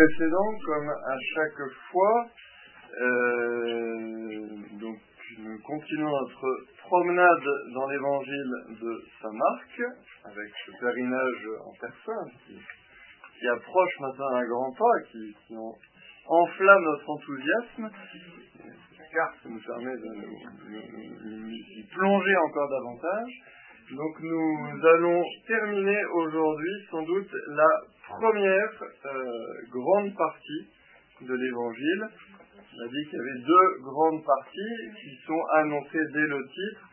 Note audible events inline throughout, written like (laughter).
précédent, comme à chaque fois, euh, donc nous continuons notre promenade dans l'évangile de Saint Marc, avec ce pèlerinage en personne qui, approche maintenant un grand pas, qui, enflamme notre enthousiasme. La carte nous permet de, plonger encore davantage. Donc nous allons terminer aujourd'hui sans doute la première euh, grande partie de l'évangile. On a dit qu'il y avait deux grandes parties qui sont annoncées dès le titre.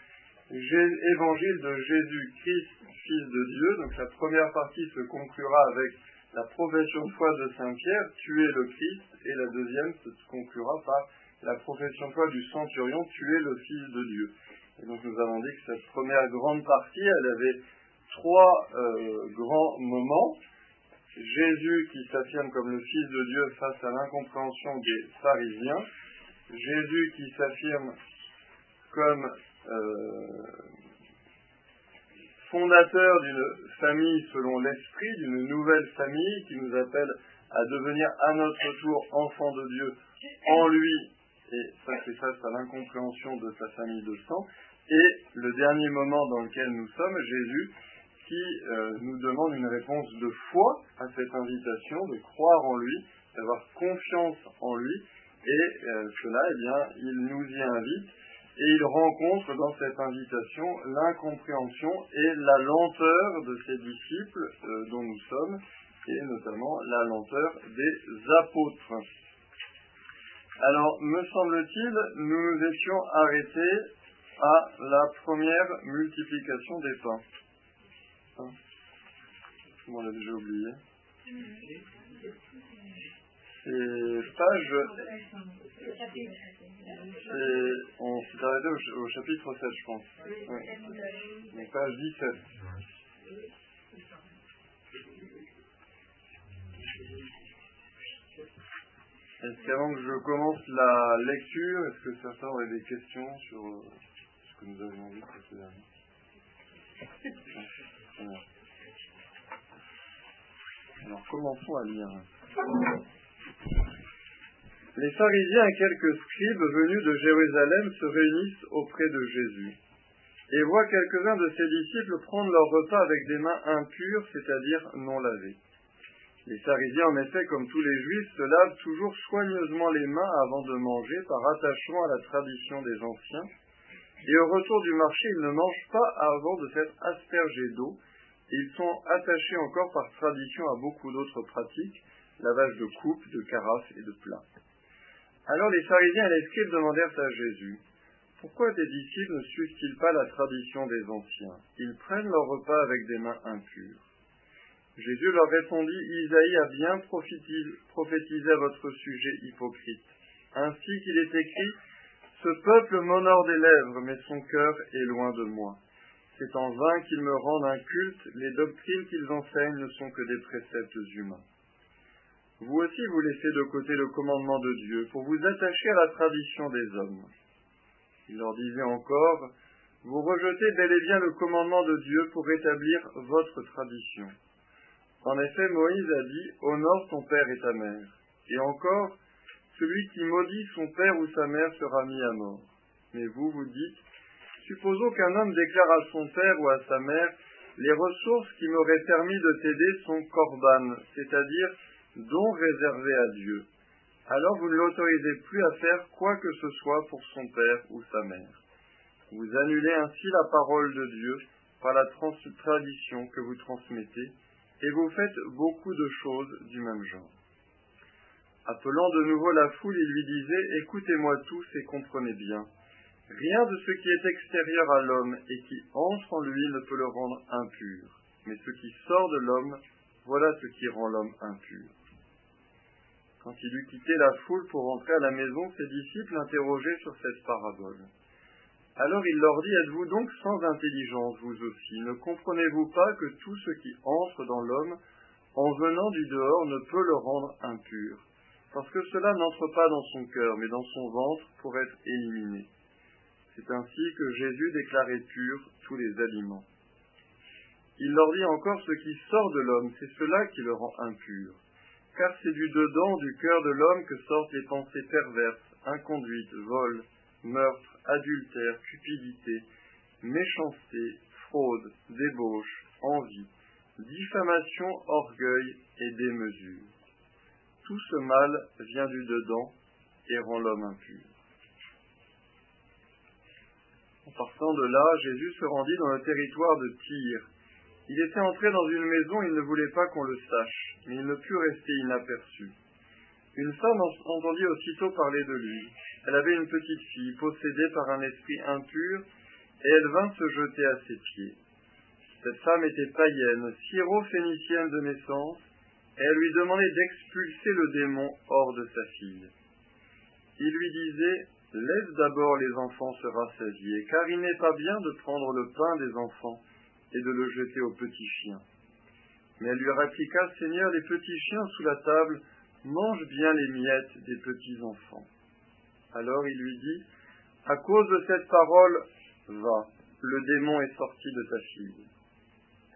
Évangile de Jésus-Christ, Fils de Dieu. Donc la première partie se conclura avec la profession de foi de Saint Pierre, tu es le Christ, et la deuxième se conclura par la profession de foi du centurion, tu es le Fils de Dieu. Et donc nous avons dit que cette première grande partie, elle avait trois euh, grands moments. Jésus qui s'affirme comme le Fils de Dieu face à l'incompréhension des pharisiens, Jésus qui s'affirme comme euh, fondateur d'une famille selon l'esprit, d'une nouvelle famille qui nous appelle à devenir à notre tour enfants de Dieu en lui, et ça c'est face à l'incompréhension de sa famille de sang, et le dernier moment dans lequel nous sommes, Jésus qui euh, nous demande une réponse de foi à cette invitation, de croire en lui, d'avoir confiance en lui, et euh, cela, eh bien, il nous y invite, et il rencontre dans cette invitation l'incompréhension et la lenteur de ses disciples euh, dont nous sommes, et notamment la lenteur des apôtres. Alors, me semble-t-il, nous nous étions arrêtés à la première multiplication des pains. Hein on l'a déjà oublié. C'est page. On s'est arrêté au, chapitre 7, je pense. Oui. page 17. Est-ce qu'avant que je commence la lecture, est-ce que certains auraient des questions sur euh, précédemment Alors commençons à lire. Les pharisiens et quelques scribes venus de Jérusalem se réunissent auprès de Jésus et voient quelques-uns de ses disciples prendre leur repas avec des mains impures, c'est-à-dire non lavées. Les pharisiens, en effet, comme tous les juifs, se lavent toujours soigneusement les mains avant de manger par attachement à la tradition des anciens, et au retour du marché, ils ne mangent pas avant de s'être aspergés d'eau, ils sont attachés encore par tradition à beaucoup d'autres pratiques, lavage de coupes, de carafes et de plats. Alors les pharisiens et les scribes demandèrent à Jésus, Pourquoi tes disciples ne suivent-ils pas la tradition des anciens? Ils prennent leur repas avec des mains impures. Jésus leur répondit, Isaïe a bien prophétisé à votre sujet hypocrite. Ainsi qu'il est écrit, Ce peuple m'honore des lèvres, mais son cœur est loin de moi. C'est en vain qu'ils me rendent un culte, les doctrines qu'ils enseignent ne sont que des préceptes humains. Vous aussi vous laissez de côté le commandement de Dieu pour vous attacher à la tradition des hommes. Il leur disait encore, Vous rejetez bel et bien le commandement de Dieu pour rétablir votre tradition. En effet, Moïse a dit, Honore ton père et ta mère. Et encore, celui qui maudit son père ou sa mère sera mis à mort. Mais vous, vous dites, Supposons qu'un homme déclare à son père ou à sa mère, Les ressources qui m'auraient permis de t'aider sont corbanes, c'est-à-dire dons réservés à Dieu. Alors vous ne l'autorisez plus à faire quoi que ce soit pour son père ou sa mère. Vous annulez ainsi la parole de Dieu par la tradition que vous transmettez et vous faites beaucoup de choses du même genre. Appelant de nouveau la foule, il lui disait Écoutez-moi tous et comprenez bien. Rien de ce qui est extérieur à l'homme et qui entre en lui ne peut le rendre impur, mais ce qui sort de l'homme, voilà ce qui rend l'homme impur. Quand il eut quitté la foule pour rentrer à la maison, ses disciples l'interrogeaient sur cette parabole. Alors il leur dit, êtes-vous donc sans intelligence, vous aussi? Ne comprenez-vous pas que tout ce qui entre dans l'homme, en venant du dehors, ne peut le rendre impur? Parce que cela n'entre pas dans son cœur, mais dans son ventre pour être éliminé. C'est ainsi que Jésus déclarait pur tous les aliments. Il leur dit encore, ce qui sort de l'homme, c'est cela qui le rend impur car c'est du dedans du cœur de l'homme que sortent les pensées perverses, inconduites, vol, meurtre, adultère, cupidité, méchanceté, fraude, débauche, envie, diffamation, orgueil et démesure. Tout ce mal vient du dedans et rend l'homme impur. En partant de là, Jésus se rendit dans le territoire de Tyr. Il était entré dans une maison, il ne voulait pas qu'on le sache, mais il ne put rester inaperçu. Une femme entendit aussitôt parler de lui. Elle avait une petite fille, possédée par un esprit impur, et elle vint se jeter à ses pieds. Cette femme était païenne, syro-phénicienne de naissance, elle lui demandait d'expulser le démon hors de sa fille. Il lui disait, Laisse d'abord les enfants se rassasier, car il n'est pas bien de prendre le pain des enfants et de le jeter aux petits chiens. Mais elle lui répliqua, Seigneur, les petits chiens sous la table mangent bien les miettes des petits enfants. Alors il lui dit, À cause de cette parole, va, le démon est sorti de ta fille.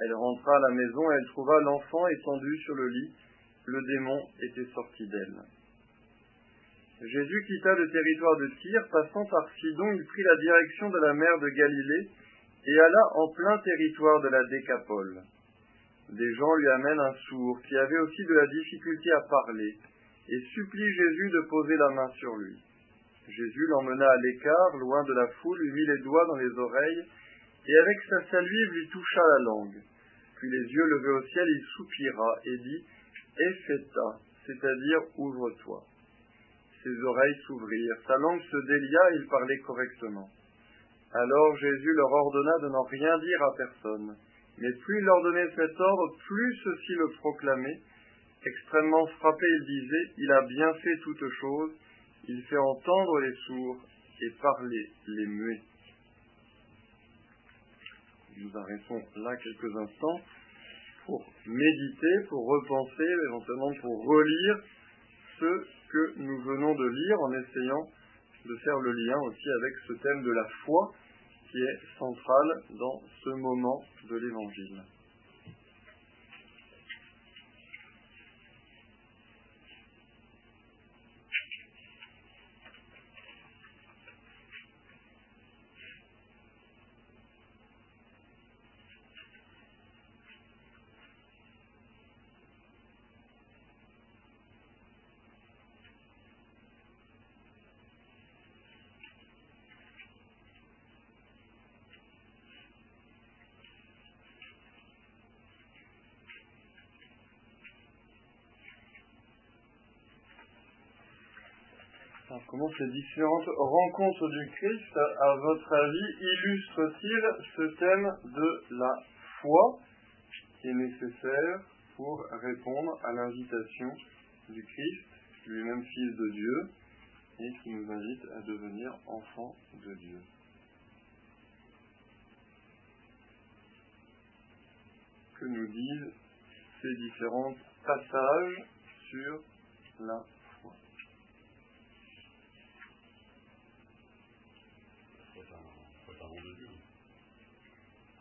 Elle rentra à la maison et elle trouva l'enfant étendu sur le lit. Le démon était sorti d'elle. Jésus quitta le territoire de Tyr, passant par Sidon, il prit la direction de la mer de Galilée et alla en plein territoire de la Décapole. Des gens lui amènent un sourd qui avait aussi de la difficulté à parler et supplie Jésus de poser la main sur lui. Jésus l'emmena à l'écart, loin de la foule, lui mit les doigts dans les oreilles et avec sa salive lui toucha la langue. Puis les yeux levés au ciel, il soupira et dit Epheta, c'est-à-dire ouvre-toi ses oreilles s'ouvrirent, sa langue se délia il parlait correctement. Alors Jésus leur ordonna de n'en rien dire à personne. Mais plus il leur donnait cet ordre, plus ceux-ci le proclamaient. Extrêmement frappé, il disait, Il a bien fait toutes choses, il fait entendre les sourds et parler les muets. Nous arrêtons là quelques instants pour méditer, pour repenser, éventuellement pour relire ce que nous venons de lire en essayant de faire le lien aussi avec ce thème de la foi qui est central dans ce moment de l'Évangile. Comment ces différentes rencontres du Christ, à votre avis, illustrent-ils ce thème de la foi qui est nécessaire pour répondre à l'invitation du Christ, lui-même fils de Dieu, et qui nous invite à devenir enfants de Dieu? Que nous disent ces différents passages sur la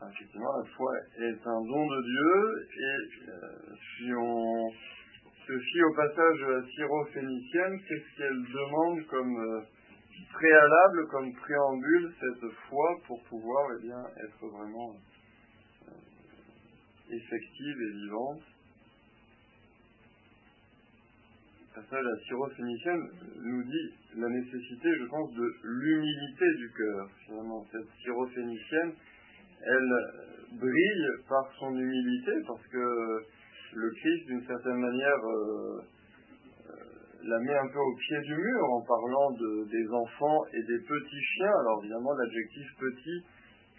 effectivement, la foi est un don de Dieu, et euh, si on se fie au passage de la syro-phénicienne, qu'est-ce qu'elle demande comme euh, préalable, comme préambule, cette foi, pour pouvoir eh bien, être vraiment euh, effective et vivante? Le passage la syro-phénicienne nous dit la nécessité, je pense, de l'humilité du cœur. Finalement, cette syro-phénicienne, elle brille par son humilité, parce que le Christ, d'une certaine manière, euh, la met un peu au pied du mur en parlant de, des enfants et des petits chiens. Alors évidemment, l'adjectif petit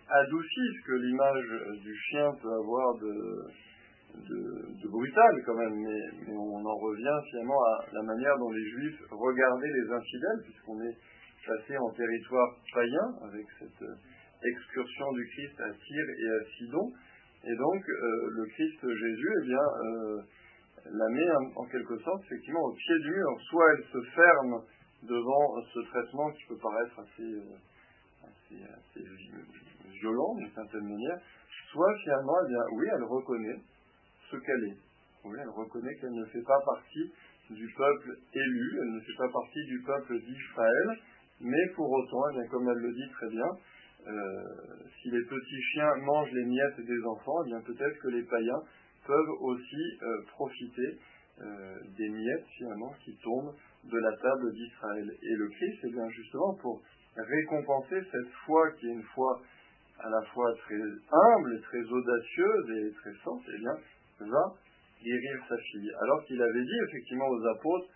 adoucit ce que l'image du chien peut avoir de, brutal quand même, mais, on en revient finalement à la manière dont les juifs regardaient les infidèles, puisqu'on est passé en territoire païen avec cette excursion du Christ à Tyr et à Sidon. Et donc, euh, le Christ Jésus, eh bien, euh, la met en, quelque sorte, effectivement, au pied du mur. Soit elle se ferme devant ce traitement qui peut paraître assez, euh, assez, violent d'une certaine manière, soit finalement, eh bien, oui, elle reconnaît ce qu'elle est. Oui, elle reconnaît qu'elle ne fait pas partie du peuple élu, elle ne fait pas partie du peuple d'Israël, mais pour autant, eh bien, comme elle le dit très bien, euh, si les petits chiens mangent les miettes des enfants, eh bien peut-être que les païens peuvent aussi euh, profiter euh, des miettes finalement qui tombent de la table d'Israël. Et le Christ, eh bien justement pour récompenser cette foi qui est une foi à la fois très humble très audacieuse et très forte, eh bien va guérir sa fille. Alors qu'il avait dit effectivement aux apôtres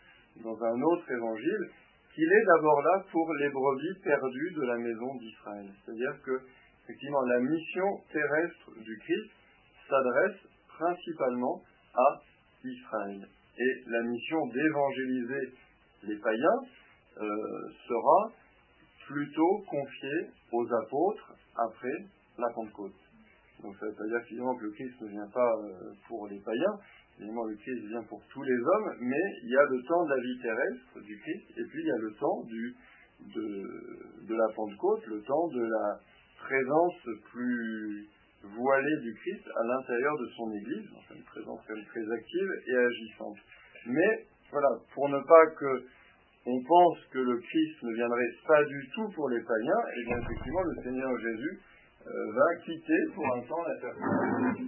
dans un autre évangile qu'il est d'abord là pour les brebis perdues de la maison d'Israël. C'est-à-dire que effectivement la mission terrestre du Christ s'adresse principalement à Israël. Et la mission d'évangéliser les païens euh, sera plutôt confiée aux apôtres après la Pentecôte. Donc ça veut pas dire finalement que le Christ ne vient pas euh, pour les païens, le Christ vient pour tous les hommes, mais il y a le temps de la vie terrestre du Christ, et puis il y a le temps de, la Pentecôte, le temps de la présence plus voilée du Christ à l'intérieur de son Église, enfin une présence très active et agissante. Mais voilà, pour ne pas que on pense que le Christ ne viendrait pas du tout pour les païens, et bien effectivement le Seigneur Jésus euh, va quitter pour un temps la terre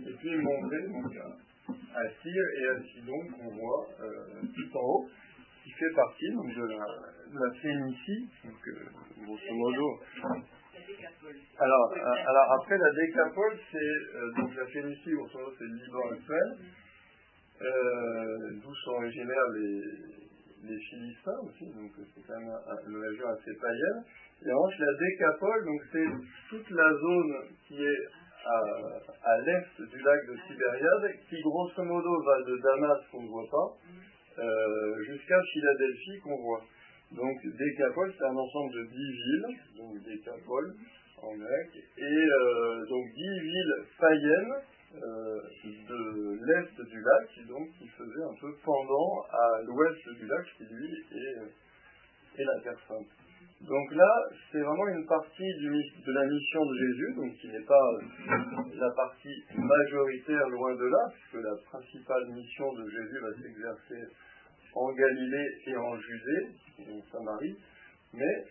et puis monter donc, Tyr et à Sidon qu'on voit euh, tout en haut, qui fait partie donc, de, la, de la donc euh, grosso modo. Alors, euh, alors après la décapole, c'est euh, donc la Phénicie, grosso modo c'est le Liban actuel, euh, d'où sont originaires les, les Philistins aussi, donc c'est quand même un, une région assez païenne. Et ensuite, la décapole, donc c'est toute la zone qui est à, l'est du lac de Tibériade, qui grosso modo va de Damas, qu'on ne voit pas, euh, jusqu'à Philadelphie, qu'on voit. Donc, Décapole, c'est un ensemble de dix villes, donc Décapole en grec, et euh, donc dix villes païennes euh, de l'est du lac, donc qui faisaient un peu pendant à l'ouest du lac, qui lui est, est la Terre Sainte. Donc là, c'est vraiment une partie de la mission de Jésus, donc qui n'est pas la partie majoritaire loin de là, puisque la principale mission de Jésus va s'exercer en Galilée et en Judée, en Samarie, mais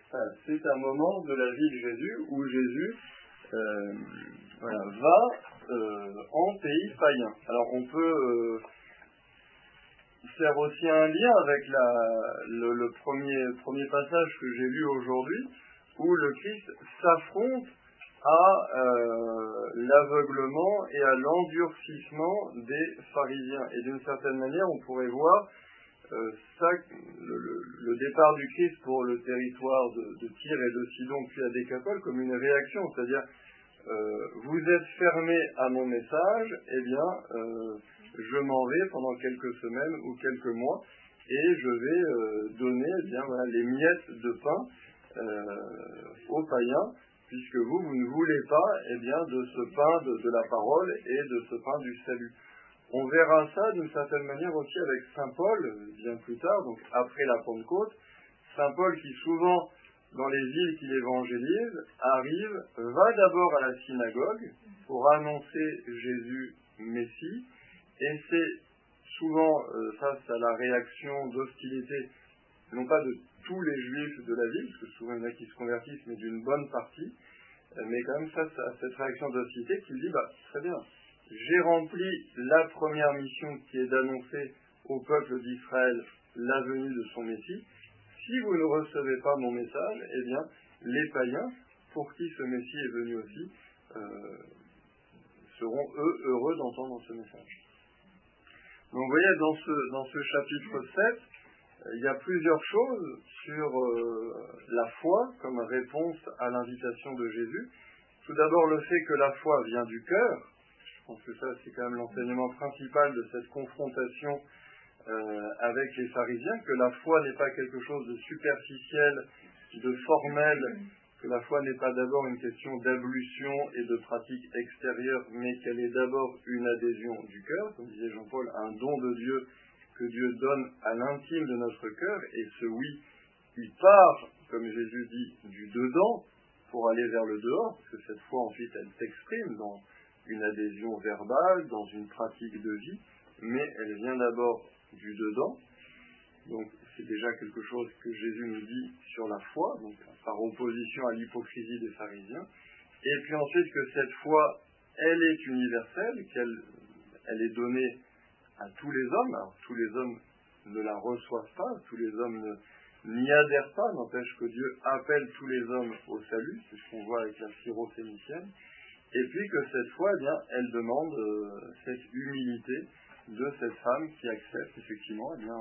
c'est un moment de la vie de Jésus où Jésus euh, va euh, en pays païen. Alors on peut euh, faire aussi un lien avec le, premier, premier passage que j'ai lu aujourd'hui, où le Christ s'affronte à euh, l'aveuglement et à l'endurcissement des pharisiens. Et d'une certaine manière, on pourrait voir euh, ça, le, départ du Christ pour le territoire de, de Tyr et de Sidon puis à Décapole comme une réaction, c'est-à-dire euh, vous êtes fermé à mon message, eh bien euh, je m'en vais pendant quelques semaines ou quelques mois et je vais euh, donner eh bien, voilà, les miettes de pain aux païens, puisque vous, vous ne voulez pas eh bien, de ce pain de, de, la parole et de ce pain du salut. On verra ça d'une certaine manière aussi avec Saint Paul, bien plus tard, donc après la Pentecôte. Saint Paul qui souvent, dans les villes qu'il évangélise, arrive, va d'abord à la synagogue pour annoncer Jésus Messie, et c'est souvent euh, face à la réaction d'hostilité, non pas de tous les juifs de la ville, parce que souvent il y en a qui se convertissent, mais d'une bonne partie, euh, mais quand même face à cette réaction d'hostilité qu'il dit, bah, très bien, j'ai rempli la première mission qui est d'annoncer au peuple d'Israël la venue de son Messie. Si vous ne recevez pas mon message, eh bien, les païens, pour qui ce Messie est venu aussi, euh, seront eux heureux d'entendre ce message. Donc vous voyez, dans ce, chapitre 7, il y a plusieurs choses sur euh, la foi comme réponse à l'invitation de Jésus. Tout d'abord le fait que la foi vient du cœur. Je pense que ça c'est quand même l'enseignement principal de cette confrontation euh, avec les pharisiens, que la foi n'est pas quelque chose de superficiel, de formel, que la foi n'est pas d'abord une question d'ablution et de pratique extérieure, mais qu'elle est d'abord une adhésion du cœur, comme disait Jean-Paul, un don de Dieu que Dieu donne à l'intime de notre cœur, et ce oui, il part, comme Jésus dit, du dedans pour aller vers le dehors, parce que cette foi ensuite elle s'exprime dans une adhésion verbale, dans une pratique de vie, mais elle vient d'abord du dedans. Donc c'est déjà quelque chose que Jésus nous dit sur la foi, donc par opposition à l'hypocrisie des pharisiens. Et puis ensuite que cette foi, elle est universelle, qu'elle elle est donnée à tous les hommes. Alors tous les hommes ne la reçoivent pas, tous les hommes n'y adhèrent pas, n'empêche que Dieu appelle tous les hommes au salut, c'est ce qu'on voit avec la syrophénicienne, et puis que cette foi, eh bien, elle demande euh, cette humilité de cette femme qui accepte effectivement, eh bien,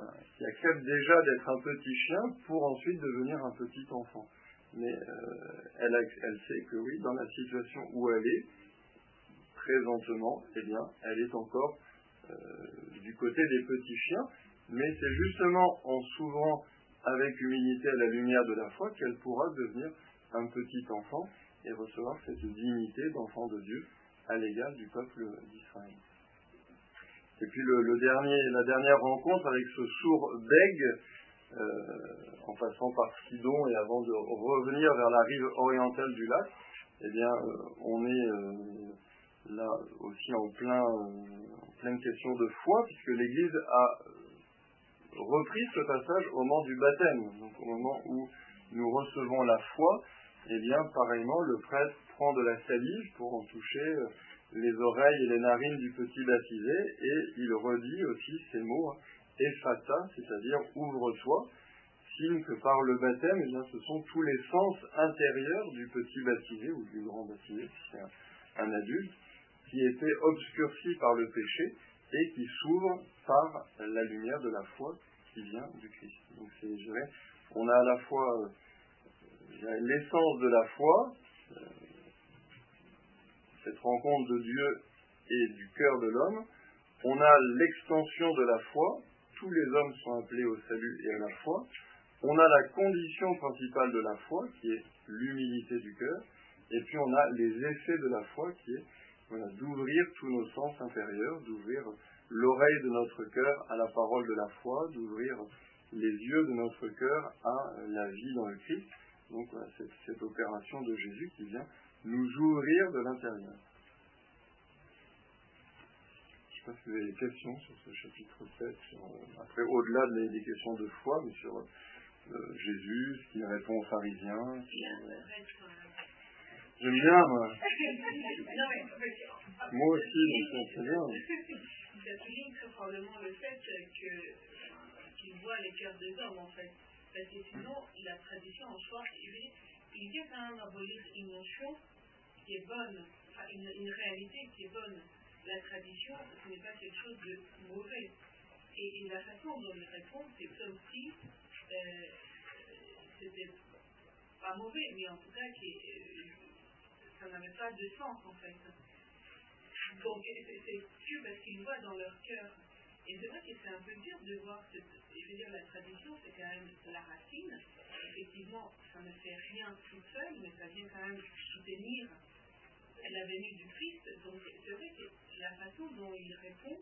euh, qui accepte déjà d'être un petit chien pour ensuite devenir un petit enfant. Mais euh, elle, sait que oui, dans la situation où elle est, présentement, eh bien, elle est encore du côté des petits chiens, mais c'est justement en s'ouvrant avec humilité à la lumière de la foi qu'elle pourra devenir un petit enfant et recevoir cette dignité d'enfant de Dieu à l'égal du peuple d'Israël. Et puis le, dernier, la dernière rencontre avec ce sourd bègue, euh, en passant par Sidon et avant de revenir vers la rive orientale du lac, eh bien, euh, on est euh, là aussi en, plein, pleine question de foi, puisque l'Église a repris ce passage au moment du baptême, donc au moment où nous recevons la foi, eh bien, pareillement, le prêtre prend de la salive pour en toucher les oreilles et les narines du petit baptisé, et il redit aussi ces mots, ephata, c'est-à-dire ouvre-toi, signe que par le baptême, eh ce sont tous les sens intérieurs du petit baptisé, ou du grand baptisé, si c'est un, un adulte, qui étaient obscurcis par le péché, et qui s'ouvre par la lumière de la foi qui vient du Christ. Donc c'est, on a à la fois euh, l'essence de la foi, euh, cette rencontre de Dieu et du cœur de l'homme. On a l'extension de la foi, tous les hommes sont appelés au salut et à la foi. On a la condition principale de la foi, qui est l'humilité du cœur. Et puis on a les effets de la foi, qui est d'ouvrir tous nos sens intérieurs, d'ouvrir l'oreille de notre cœur à la parole de la foi, d'ouvrir les yeux de notre cœur à la vie dans le Christ. Donc voilà, cette, cette opération de Jésus qui vient nous ouvrir de l'intérieur. Je ne sais pas si vous avez des questions sur ce chapitre 7, euh, après au-delà des, questions de foi, mais sur euh, Jésus, ce qu'il répond aux pharisiens. J'aime bien, moi. moi aussi, c'est bien. Ça souligne très probablement le fait qu'il voit les cœurs des hommes, en fait. Parce que sinon, la tradition en soi, il vient quand même abolir une notion qui est bonne, une, réalité qui est bonne. La tradition, ce n'est pas quelque chose de mauvais. Et, la façon dont il répond, c'est comme si euh, c'était pas mauvais, mais en tout cas, qui, euh, ça n'avait pas de sens en fait. Donc c'est sûr parce qu'ils voient dans leur cœur. Et c'est vrai que c'est un peu dur de voir, je veux dire, la tradition, c'est quand même la racine. Effectivement, ça ne fait rien tout seul, mais ça vient quand même soutenir la venue du Christ. Donc c'est vrai que la façon dont il répond.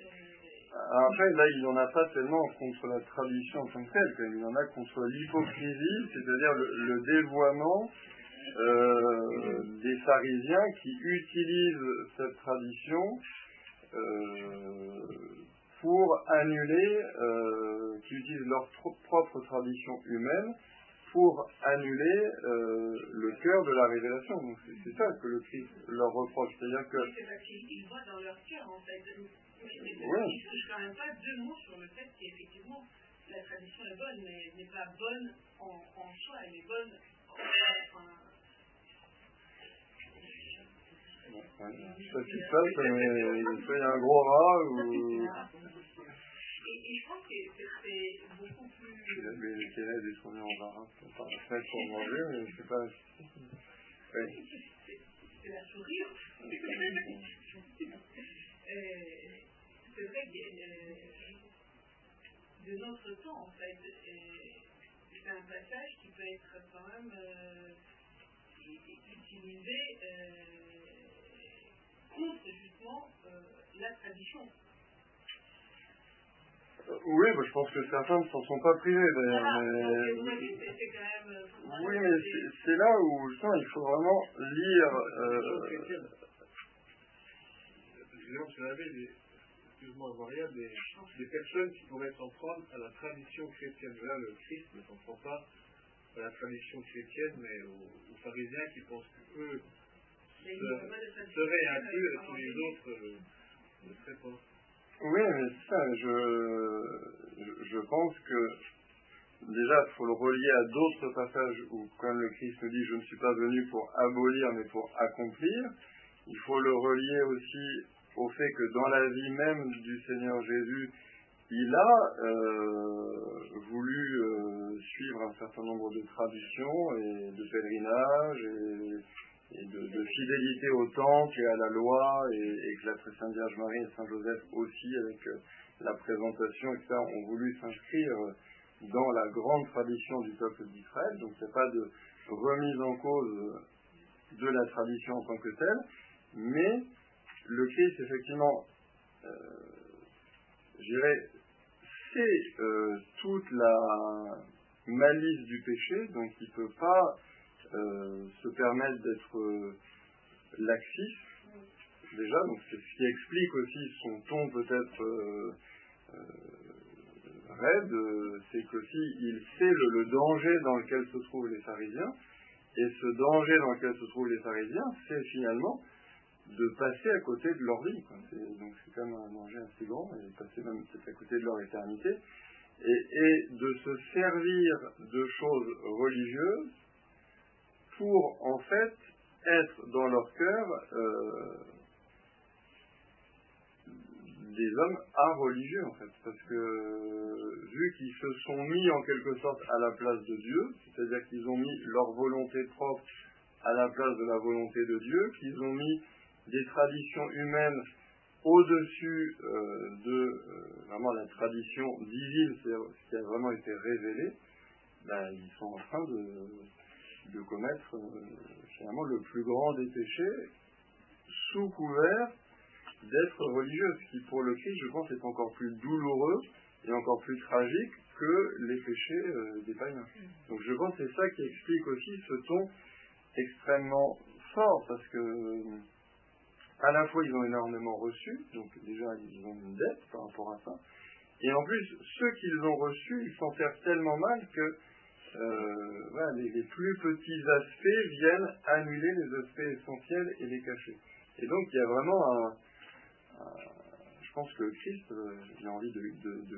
Euh, Après, là, il n'en a pas tellement contre la tradition en tant que telle, il en a contre l'hypocrisie, c'est-à-dire le, dévoiement euh, des pharisiens qui utilisent cette tradition euh, pour annuler, qui utilisent leur propre tradition humaine pour annuler le cœur de la révélation. Donc c'est ça que le Christ leur reproche. C'est-à-dire que. C'est parce qu'ils voient dans leur cœur, en fait. Oui. ils ne touchent quand même pas deux mots sur le fait qu'effectivement, la tradition est bonne, mais elle n'est pas bonne en, en soi, elle est bonne en, Ouais. Ça qui se passe, mais il y a un gros rat ou. Et, je pense que c'est beaucoup plus. Mais les élèves ils sont en embarras par la fenêtre pour manger, mais je sais pas. Ouais. C'est la sourire. euh, c'est vrai que euh, de notre temps, en fait, euh, c'est un passage qui peut être quand même utilisé contre justement la tradition. Oui, bah, je pense que certains ne s'en sont pas privés d'ailleurs. Ah, mais... Dit, quand même, euh, oui, mais c'est là où il faut vraiment lire. Euh... excuse-moi, Maria, des, des personnes qui pourraient s'en prendre à la tradition chrétienne. Là, le Christ ne s'en prend pas à la tradition chrétienne, mais aux, pharisiens qui pensent qu'eux seraient impurs et tous les autres euh, ne seraient pas. Oui, mais ça, je, je pense que déjà, il faut le relier à d'autres passages où, quand le Christ nous dit Je ne suis pas venu pour abolir, mais pour accomplir. Il faut le relier aussi au fait que dans la vie même du Seigneur Jésus, il a euh, voulu euh, suivre un certain nombre de traditions et de pèlerinages et, de, fidélité au temple et à la loi et, que la très Sainte Vierge Marie et Saint Joseph aussi avec euh, la présentation etc. ont voulu s'inscrire dans la grande tradition du peuple d'Israël. Donc il n'y a pas de remise en cause de la tradition en tant que telle, mais le Christ, effectivement, euh, je dirais, c'est euh, toute la malice du péché, donc il ne peut pas euh, se permettre d'être laxiste, déjà, donc c'est ce qui explique aussi son ton peut-être raide, c'est qu'aussi il sait le, danger dans lequel se trouvent les pharisiens, et ce danger dans lequel se trouvent les pharisiens, c'est finalement de passer à côté de leur vie. Donc c'est quand même un danger assez grand, et passer même peut-être à côté de leur éternité. Et, de se servir de choses religieuses pour en fait être dans leur cœur euh, des hommes religieux en fait, parce que vu qu'ils se sont mis en quelque sorte à la place de Dieu, c'est-à-dire qu'ils ont mis leur volonté propre à la place de la volonté de Dieu, qu'ils ont mis des traditions humaines au-dessus euh, de euh, vraiment la tradition divine, ce qui a vraiment été révélé, ben, ils sont en train de, de commettre euh, finalement le plus grand des péchés sous couvert d'être religieux, ce qui pour le Christ, je pense, est encore plus douloureux et encore plus tragique que les péchés des païens. Donc je pense que c'est ça qui explique aussi ce ton extrêmement fort, parce que à la fois ils ont énormément reçu, donc déjà ils ont une dette par rapport à ça, et en plus ceux qu'ils ont reçus, ils s'en servent tellement mal que euh, les, plus petits aspects viennent annuler les aspects essentiels et les cacher. Et donc il y a vraiment un, je pense que Christ, euh, a envie de,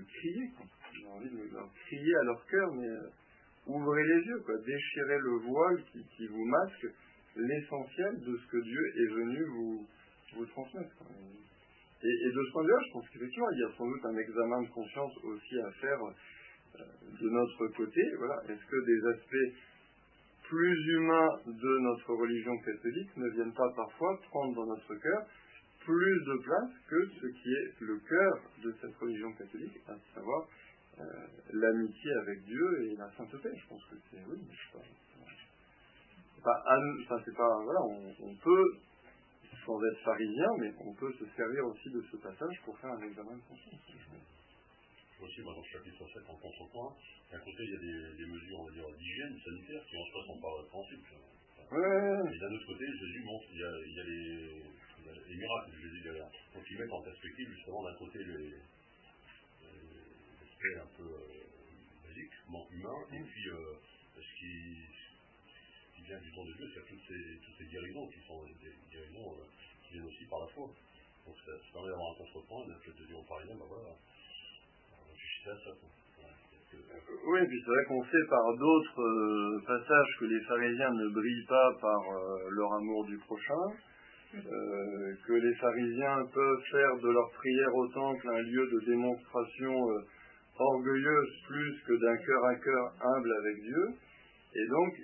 crier, il a envie de leur crier à leur cœur, mais euh, ouvrez les yeux, quoi, déchirez le voile qui vous masque l'essentiel de ce que Dieu est venu vous, transmettre. Et, de ce point de vue je pense qu'effectivement, il y a sans doute un examen de conscience aussi à faire de notre côté. Voilà. Est-ce que des aspects plus humains de notre religion catholique ne viennent pas parfois prendre dans notre cœur plus de place que ce qui est le cœur de cette religion catholique, à savoir euh, l'amitié avec Dieu et la sainteté? Je pense que c'est oui, pas, pas, c'est pas voilà, on peut sans être pharisien, mais on peut se servir aussi de ce passage pour faire un examen de conscience. Aussi, dans le chapitre 7, en contrepoint, d'un côté, il y a des, des mesures, on va dire, d'hygiène, sanitaire, qui en soi sont pas répréhensibles. Ouais. Et d'un autre côté, Jésus montre, il y y a, les, les, miracles de Jésus derrière. Donc, ils mettent en perspective, justement, d'un côté, les, l'aspect un peu euh, basique, humain, et puis euh, ce qui, qui vient du temps de Dieu, c'est toutes ces, toutes ces guérisons qui sont des guérisons euh, qui viennent aussi par la foi. Donc ça, ça permet d'avoir un contrepoint, de se dire aux parisiens, ben voilà, Oui, puis c'est vrai qu'on sait par d'autres euh, passages que les pharisiens ne brillent pas par euh, leur amour du prochain, euh, que les pharisiens peuvent faire de leur prière au temple un lieu de démonstration orgueilleuse plus que d'un cœur à cœur humble avec Dieu. Et donc,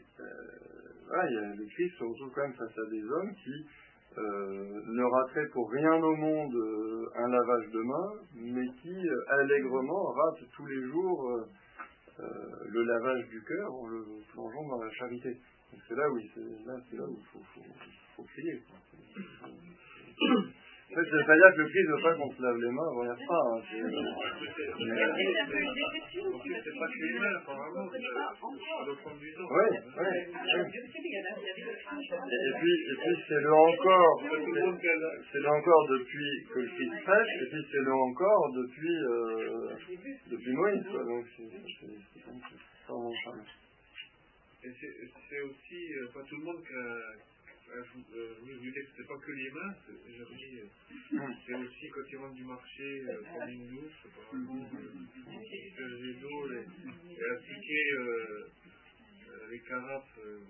il le Christ se retrouve quand même face à des hommes qui euh, ne rateraient pour rien au monde euh, un lavage de main, mais qui euh, allègrement ratent tous les jours le lavage du cœur en le plongeant dans la charité. C'est là, oui, c'est là, où il faut, faut, faut crier. En fait, ça veut pas dire que le Christ ne veut pas qu'on se lave les mains avant les repas. Hein. C'est pas que les mains, apparemment. Oui, oui. Et puis, et puis c'est le encore, c'est le encore depuis que le Christ prêche, et puis c'est le encore depuis, euh, depuis Moïse. Quoi. Donc c'est vraiment charmant. Et c'est aussi, euh, pas tout le monde qui a, a euh, oui, vous dites que c'est pas que les mains, c'est aussi quand ils rentrent du marché, euh, prendre une par exemple, faire des d'eau et, et appliquer euh, euh, les carafes. Euh,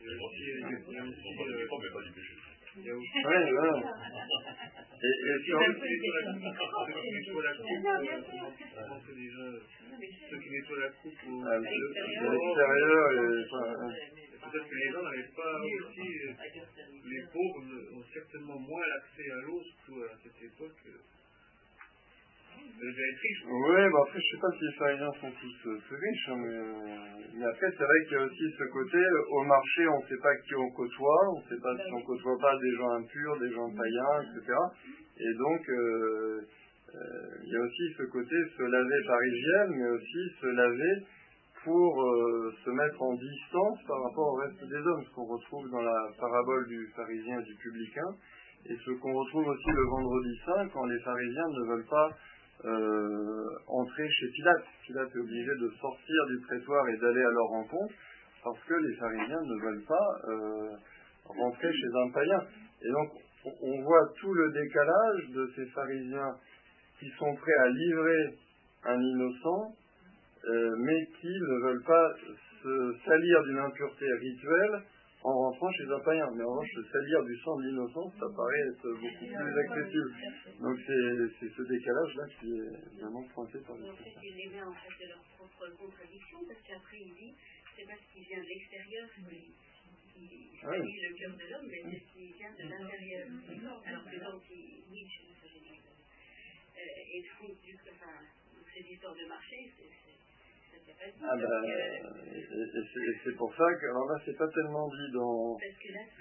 il y a aussi, il euh, il y a Ouais. Et, et ceux qui nettoient la coupe, ceux qui nettoient la coupe, euh, comment comment c'est déjà, ceux qui nettoient la coupe au, à l'extérieur, Peut-être que les gens n'avaient pas aussi, euh, les pauvres ont certainement moins l'accès à l'eau, surtout à cette époque. Oui, bah après, je sais pas si les pharisiens sont tous euh, riches, hein, mais, euh, mais après, c'est vrai qu'il y a aussi ce côté, euh, au marché, on sait pas qui on côtoie, on ne sait pas si on côtoie pas des gens impurs, des gens païens, etc. Et donc, euh, il y a aussi ce côté se laver par hygiène, mais aussi se laver pour se mettre en distance par rapport au reste des hommes, ce qu'on retrouve dans la parabole du pharisien et du publicain, et ce qu'on retrouve aussi le vendredi saint quand les pharisiens ne veulent pas euh, entrer chez Pilate. Pilate est obligé de sortir du prétoire et d'aller à leur rencontre parce que les pharisiens ne veulent pas euh, rentrer chez un païen. Et donc on- voit tout le décalage de ces pharisiens qui sont prêts à livrer un innocent, euh, mais qui ne veulent pas se salir d'une impureté rituelle en rentrant chez un païen. Mais en revanche, se salir du sang de l'innocence, ça paraît être beaucoup plus accessible. Donc c'est ce décalage-là qui est vraiment pointé par les en fait, ils les met en fait de leur propre contradiction, parce qu'après il dit, c'est pas ce qui vient de l'extérieur qui, qui Ah salit le cœur de l'homme, mais c'est ce qui vient de l'intérieur. Alors que donc, il, Nietzsche, ça et coup, enfin, donc, cette histoire de marché, c'est, Ah bah, c'est et c'est pour ça que, alors là, c'est pas tellement dit dans,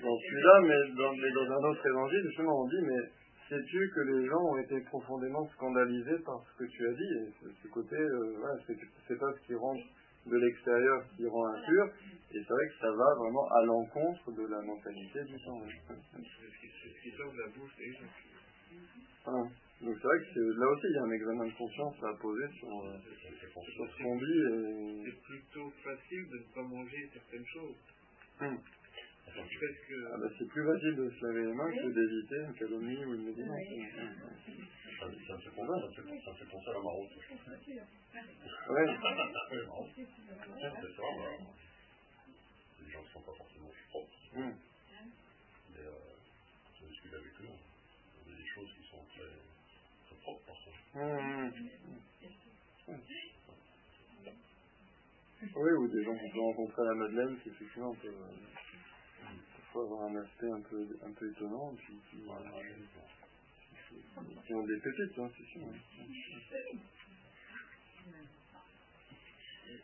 dans celui-là, mais dans, mais dans un autre évangile, justement, on dit, mais sais-tu que les gens ont été profondément scandalisés par ce que tu as dit? Et ce, ce côté, euh, voilà, c'est c'est pas ce qui rentre de l'extérieur qui rend impur, et c'est vrai que ça va vraiment à l'encontre de la mentalité du temps. ouais. C'est ce qui, c'est ce qui sort de la bouche des gens. Donc c'est vrai que là aussi, il y a un examen de conscience à poser sur, euh, sur ce qu'on dit. Et... C'est plutôt facile de ne pas manger certaines choses. Hum. Que Ah bah, c'est plus facile de se laver les mains que d'éviter une calomnie ou une médisance. Hum, Ça, ça me fait penser, ça me fait, ça me fait penser à la hum. Ouais. Maroc. (laughs) C'est ça, des gens qui sont pas forcément propres, Hum. mais euh, je discute avec eux. Il y a des choses qui sont très, très propres hum. Oui, ou des gens qu'on peut rencontrer à la Madeleine qui effectivement peuvent euh, parfois avoir un aspect un peu, un peu étonnant, puis qui, qui ont des pépites, hein, c'est sûr. hein.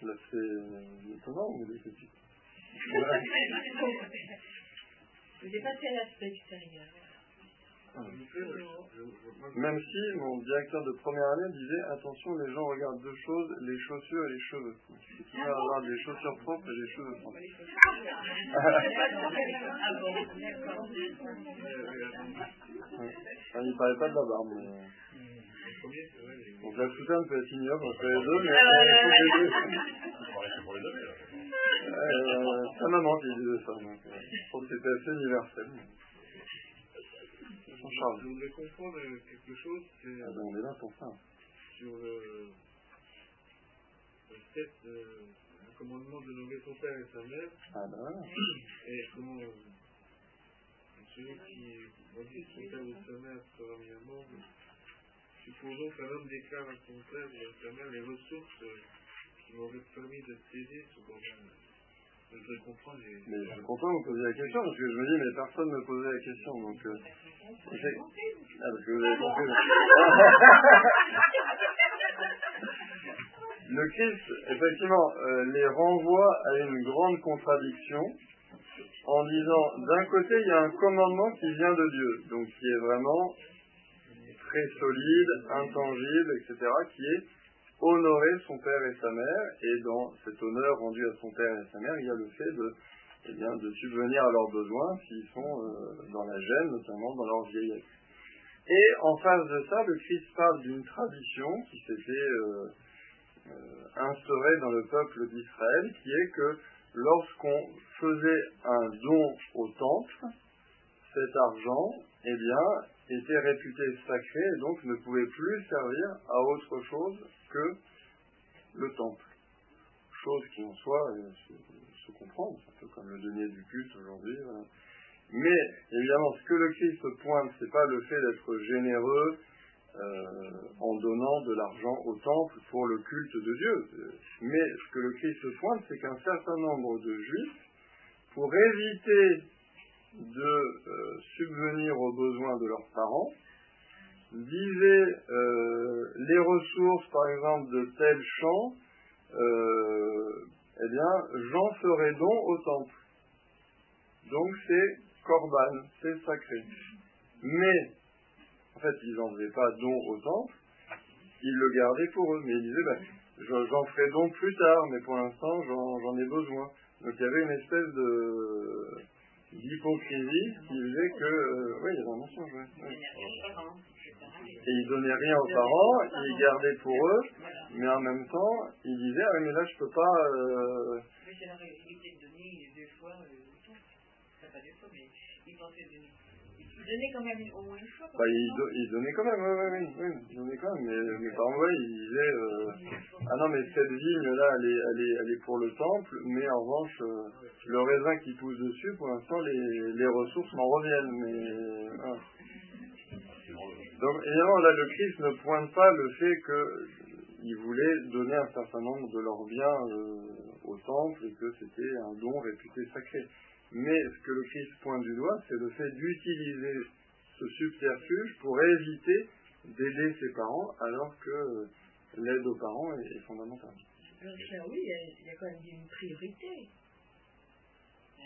L'aspect euh, étonnant ou des pépites (laughs) Mais c'est pas tel aspect extérieur. Même si mon directeur de première année disait attention, les gens regardent deux choses, les chaussures et les cheveux. Il faut avoir des chaussures propres et des cheveux propres. (laughs) Il parlait pas de la barbe. Mais... euh, les- Donc la soutane peut être ignoble entre les deux, mais euh, (laughs) pour les deux. Euh, sa maman qui disait ça, donc euh, je trouve que c'était assez universel. Son charme. Je voudrais comprendre euh, quelque chose, c'est Ah ben, on est là pour ça. sur le, le fait, euh, le commandement de nommer son père et sa mère, Ah ben voilà. (clears throat) et comment euh, celui qui maudit son père ou sa mère sera mis à mort. Supposons qu'un homme déclare à son père ou à sa mère les ressources euh, qui m'auraient permis de t'aider cependant. Je les... Mais je suis content que vous posiez la question, parce que je me dis, mais personne ne me posait la question, donc... Euh, j'ai- ah, parce que vous avez compris. (laughs) Le Christ, effectivement, euh, les renvoie à une grande contradiction, en disant, d'un côté, il y a un commandement qui vient de Dieu, donc qui est vraiment très solide, intangible, etc., qui est honorer son père et sa mère, et dans cet honneur rendu à son père et sa mère, il y a le fait de, eh subvenir à leurs besoins s'ils sont euh, dans la gêne, notamment dans leur vieillesse. Et en face de ça, le Christ parle d'une tradition qui s'était euh, euh, instaurée dans le peuple d'Israël, qui est que lorsqu'on faisait un don au temple, cet argent, eh était réputé sacré et donc ne pouvait plus servir à autre chose que le temple. Chose qui en soi euh, se, comprend, un peu comme le denier du culte aujourd'hui. Mais évidemment, ce que le Christ pointe, c'est pas le fait d'être généreux euh, en donnant de l'argent au temple pour le culte de Dieu. Mais ce que le Christ pointe, c'est qu'un certain nombre de juifs, pour éviter de euh, subvenir aux besoins de leurs parents, disaient euh, les ressources, par exemple, de tel champ, eh bien, j'en ferai don au temple. Donc c'est corban, c'est sacré. Mais en fait, ils n'en faisaient pas don au temple, ils le gardaient pour eux. Mais ils disaient, ben, j'en ferai don plus tard, mais pour l'instant, j'en ai besoin. Donc il y avait une espèce de d'hypocrisie qui faisait que... Euh, oui, il y avait un mensonge, oui. Et ils donnaient rien aux parents, ils gardaient pour eux, mais en même temps, ils disaient, ah mais là je peux pas... Euh... Mais c'est la réalité de donner deux fois, euh, ça pas deux fois, mais ils pensaient donner il donnait quand même au moins une fois. Bah, il, do, il, donnait quand même, oui, oui, oui, oui, il donnait quand même. Mais mes parents, ouais, ils disaient, euh, ah non, mais cette vigne-là, elle est, elle, est, elle est pour le temple, mais en revanche, euh, le raisin qui pousse dessus, pour l'instant, les, les ressources m'en reviennent. Mais, ah. Donc, évidemment, là, le Christ ne pointe pas le fait qu'il voulait donner un certain nombre de leurs biens euh, au temple et que c'était un don réputé sacré. Mais ce que le Christ pointe du doigt, c'est le fait d'utiliser ce subterfuge pour éviter d'aider ses parents, alors que l'aide aux parents est, fondamentale. Alors, oui, il y, a, quand même une priorité.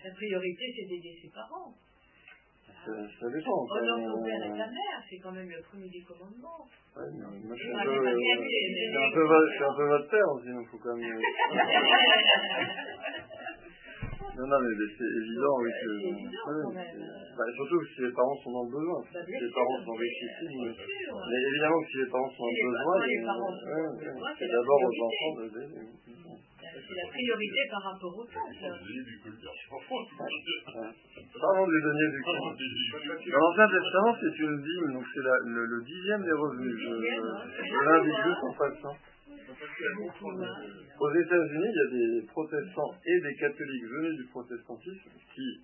La priorité, c'est d'aider ses parents. Ça, ça dépend. Honore ton père et ta mère, c'est quand même le premier des commandements. Ouais, moi, je suis un, peu, un, peu, un peu votre père aussi, il faut quand même. (laughs) (laughs) Non, non, mais c'est évident, oui, que. Bah, surtout si les parents sont dans le besoin. Si les parents sont richissimes. Mais évidemment que si les parents sont dans le besoin, c'est d'abord aux enfants de C'est la priorité par rapport au temps. Parlons du denier du culte. Dans l'Ancien Testament, c'est une dîme, donc c'est le, dixième des revenus. Je l'indique juste en passant. Aux États-Unis, il y a des protestants et des catholiques venus du protestantisme qui,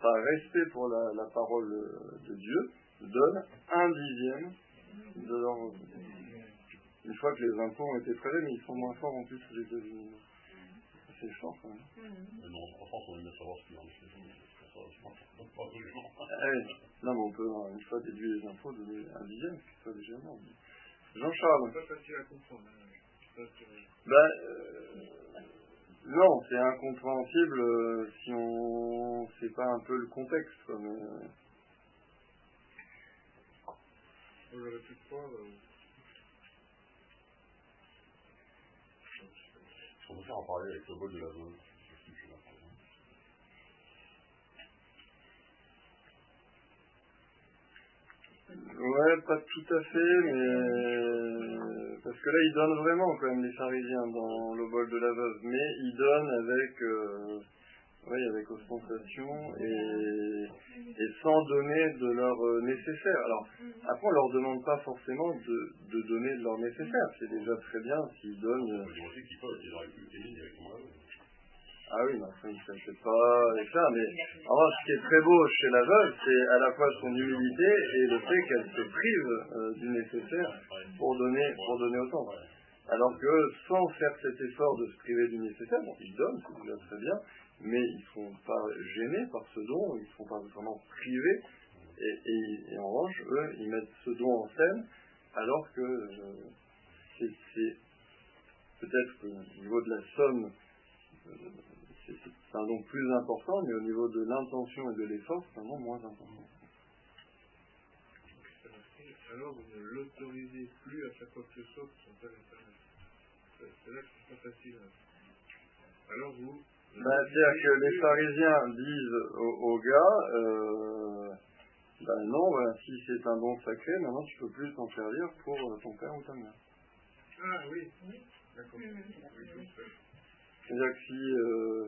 par respect pour la, parole de Dieu, donnent un dixième de leur Une fois que les impôts ont été prélevés, mais ils sont moins forts en plus aux États-Unis. C'est fort quand même. Mais non, en France, on aime savoir ce qu'il y a Non, mais on peut, une fois déduire les impôts, donner un dixième, ce qui soit déjà énorme. Jean-Charles. Ben, euh, non, c'est incompréhensible euh, si on ne sait pas un peu le contexte. Quoi, mais... Pu croire. Euh... On peut faire en parler avec le bol de la zone. Ouais, pas tout à fait, mais parce que là, ils donnent vraiment quand même les pharisiens dans le bol de la veuve, mais ils donnent avec, euh, oui, avec ostentation et, et sans donner de leur euh, nécessaire. Alors, après, on leur demande pas forcément de, de donner de leur nécessaire. C'est déjà très bien s'ils donnent. Ah oui, mais enfin, il ne s'achète pas avec ça. Mais alors, ce qui est très beau chez la veuve, c'est à la fois son humilité et le fait qu'elle se prive euh, du nécessaire pour donner, pour donner autant. Alors que sans faire cet effort de se priver du nécessaire, bon, ils donnent, c'est très bien, mais ils ne sont pas gênés par ce don, ils ne sont pas vraiment privés. Et, en revanche, eux, ils mettent ce don en scène, alors que euh, c'est peut-être qu'au niveau de la somme, euh, c'est un don plus important, mais au niveau de l'intention et de l'effort, c'est un don moins important. Alors vous ne l'autorisez plus à chaque fois que ce soit pour son. C'est là que c'est pas facile. Alors vous. Ben, C'est-à-dire que les pharisiens disent aux, aux gars, euh, ben non, ben, si c'est un don sacré, maintenant tu peux plus t'en servir pour euh, ton père ou ta mère. Ah oui. D'accord. Oui, oui, oui. C'est-à-dire que si, euh,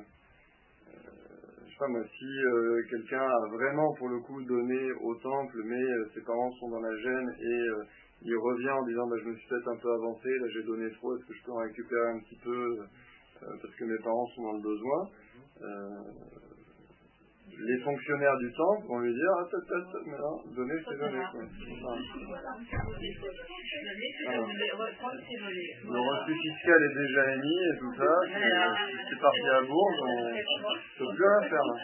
je sais pas moi, si euh, quelqu'un a vraiment pour le coup donné au temple, mais euh, ses parents sont dans la gêne et euh, il revient en disant bah, je me suis peut-être un peu avancé, là j'ai donné trop, est-ce que je peux en récupérer un petit peu parce que mes parents sont dans le besoin. Euh, les fonctionnaires du temple vont lui dire ah peut peut mais non, donner c'est donner quoi. Voilà. Le reçu fiscal est déjà émis et tout ça, c'est- c'est parti à Bourges, on ne peut plus rien faire là.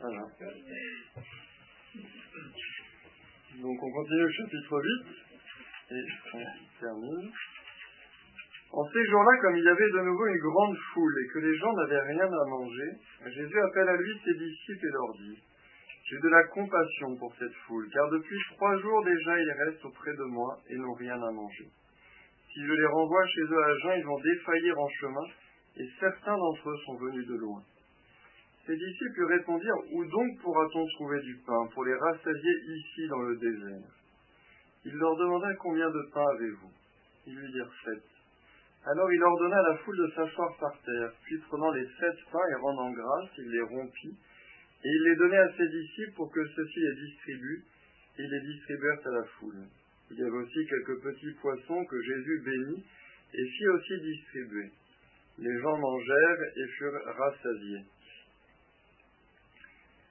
Voilà. Donc on continue au chapitre 8 et on termine. En ces jours-là, comme il y avait de nouveau une grande foule et que les gens n'avaient rien à manger, Jésus appelle à lui ses disciples et leur dit J'ai de la compassion pour cette foule, car depuis trois jours déjà ils restent auprès de moi et n'ont rien à manger. Si je les renvoie chez eux à jeun, ils vont défaillir en chemin, et certains d'entre eux sont venus de loin. Ses disciples lui répondirent Où donc pourra-t-on trouver du pain pour les rassasier ici dans le désert? Il leur demanda Combien de pain avez-vous? Ils lui dirent Sept. Alors il ordonna à la foule de s'asseoir par terre, puis prenant les sept pains et rendant grâce, il les rompit, et il les donnait à ses disciples pour que ceux-ci les distribuent, et les distribuèrent à la foule. Il y avait aussi quelques petits poissons que Jésus bénit et fit aussi distribuer. Les gens mangèrent et furent rassasiés.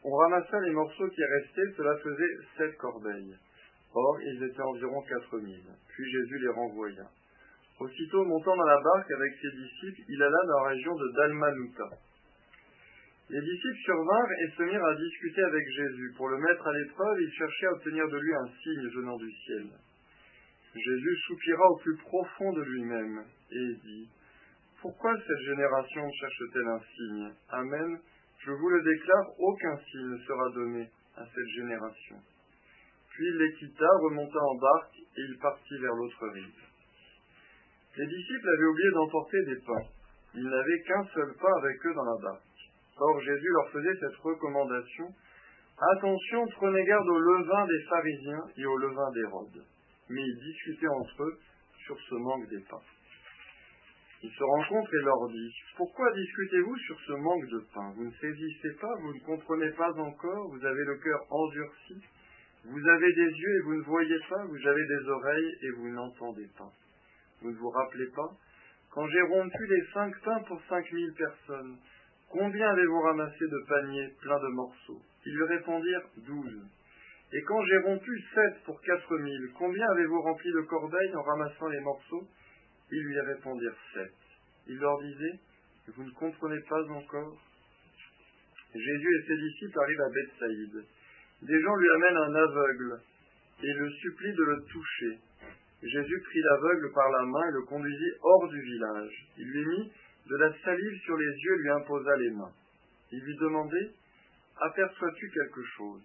On ramassa les morceaux qui restaient, cela faisait sept corbeilles. Or, ils étaient environ quatre mille. Puis Jésus les renvoya. Aussitôt montant dans la barque avec ses disciples, il alla dans la région de Dalmanuta. Les disciples survinrent et se mirent à discuter avec Jésus. Pour le mettre à l'épreuve, ils cherchaient à obtenir de lui un signe venant du ciel. Jésus soupira au plus profond de lui-même et dit Pourquoi cette génération cherche-t-elle un signe? Amen. Je vous le déclare, aucun signe ne sera donné à cette génération. Puis il les quitta, remonta en barque, et il partit vers l'autre rive. Les disciples avaient oublié d'emporter des pains. Ils n'avaient qu'un seul pain avec eux dans la barque. Or Jésus leur faisait cette recommandation. Attention, prenez garde au levain des pharisiens et au levain d'Hérode. Mais ils discutaient entre eux sur ce manque des pains. Il se rencontre et leur dit, Pourquoi discutez-vous sur ce manque de pain? Vous ne saisissez pas, vous ne comprenez pas encore, vous avez le cœur endurci, vous avez des yeux et vous ne voyez pas, vous avez des oreilles et vous n'entendez pas. Vous ne vous rappelez pas Quand j'ai rompu les cinq pains pour cinq mille personnes, combien avez-vous ramassé de paniers pleins de morceaux Ils lui répondirent, douze. Et quand j'ai rompu sept pour quatre mille, combien avez-vous rempli de corbeilles en ramassant les morceaux Ils lui répondirent sept. Il leur disait, vous ne comprenez pas encore Jésus et ses disciples arrivent à Bethsaïde. Des gens lui amènent un aveugle et le supplient de le toucher. Jésus prit l'aveugle par la main et le conduisit hors du village. Il lui mit de la salive sur les yeux et lui imposa les mains. Il lui demandait Aperçois-tu quelque chose?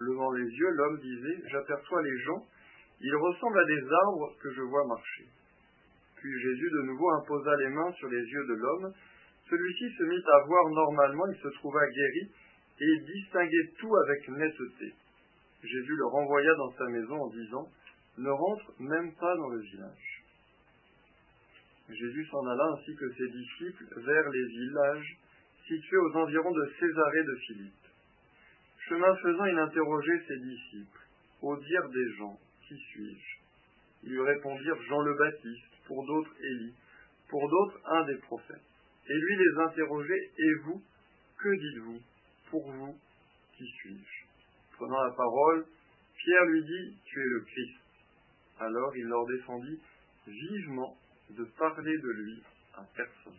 Levant les yeux, l'homme disait J'aperçois les gens. Ils ressemblent à des arbres que je vois marcher. Puis Jésus de nouveau imposa les mains sur les yeux de l'homme. Celui-ci se mit à voir normalement, il se trouva guéri et distinguait tout avec netteté. Jésus le renvoya dans sa maison en disant Ne rentre même pas dans le village. Jésus s'en alla ainsi que ses disciples vers les villages situés aux environs de Césarée de Philippe. Chemin faisant, il interrogeait ses disciples. Au dire des gens, qui suis-je? Ils lui répondirent Jean le Baptiste, pour d'autres Élie, pour d'autres un des prophètes. Et lui les interrogeait Et vous, que dites-vous? Pour vous, qui suis-je? Prenant la parole, Pierre lui dit Tu es le Christ. Alors il leur défendit vivement de parler de lui à personne.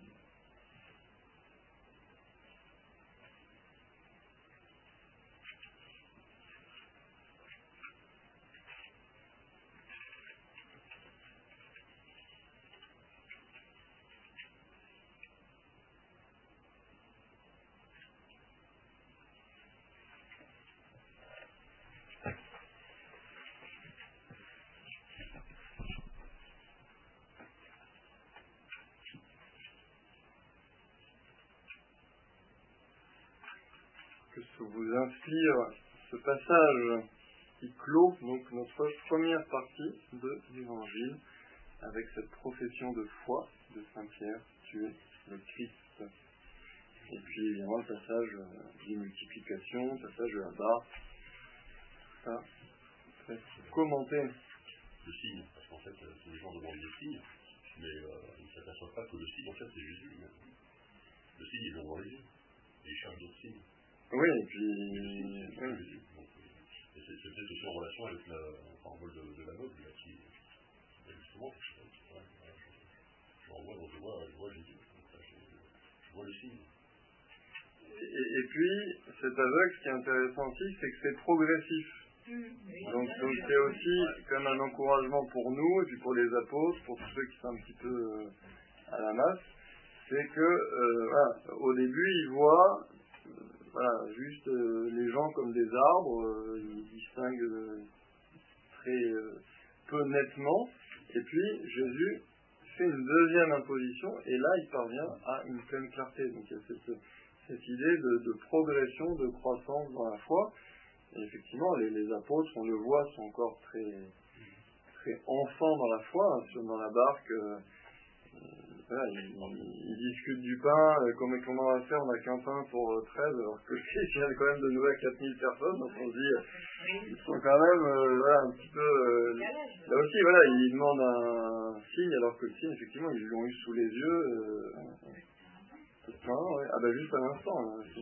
Juste vous inspire ce passage qui clôt donc notre première partie de l'évangile avec cette profession de foi de Saint Pierre, tu es le Christ. Et puis évidemment le passage euh, de multiplication, le passage de la barre, ça, commenté. Le signe, parce qu'en fait, tous les gens demandent des signes, mais euh, ils ne s'aperçoivent pas que le signe, en fait, c'est Jésus. Le signe, ils l'ont dans les yeux. Et ils cherchent d'autres signes. Oui, et puis. C'est peut-être aussi en relation avec la parabole de, de l'aveugle, là, qui, et justement, je, je, je renvoie, donc je vois, je vois Jésus. Je, je vois le signe. Et, et puis, cet aveugle, ce qui est intéressant aussi, c'est que c'est progressif. Donc donc c'est aussi comme un encouragement pour nous, et puis pour les apôtres, pour tous ceux qui sont un petit peu euh, à la masse, c'est que euh, voilà, au début ils voient voilà, juste euh, les gens comme des arbres, euh, ils distinguent euh, très peu nettement, et puis Jésus fait une deuxième imposition, et là il parvient à une pleine clarté. Donc il y a cette, cette idée de, progression, de croissance dans la foi. Et effectivement, les, apôtres, on le voit, sont encore très, très enfants dans la foi, hein, dans la barque. Euh, euh, voilà, ils, discutent du pain, euh, comment, comment on va faire, on n'a qu'un pain pour euh, 13, alors que le Christ vient quand même de nouer à 4000 personnes, donc on se dit, euh, ils sont quand même euh, voilà, un petit peu... euh, là aussi, voilà, ils demandent un signe, alors que le signe, effectivement, ils l'ont eu sous les yeux. Euh, ouais. Ah bah juste à l'instant, là, c'est-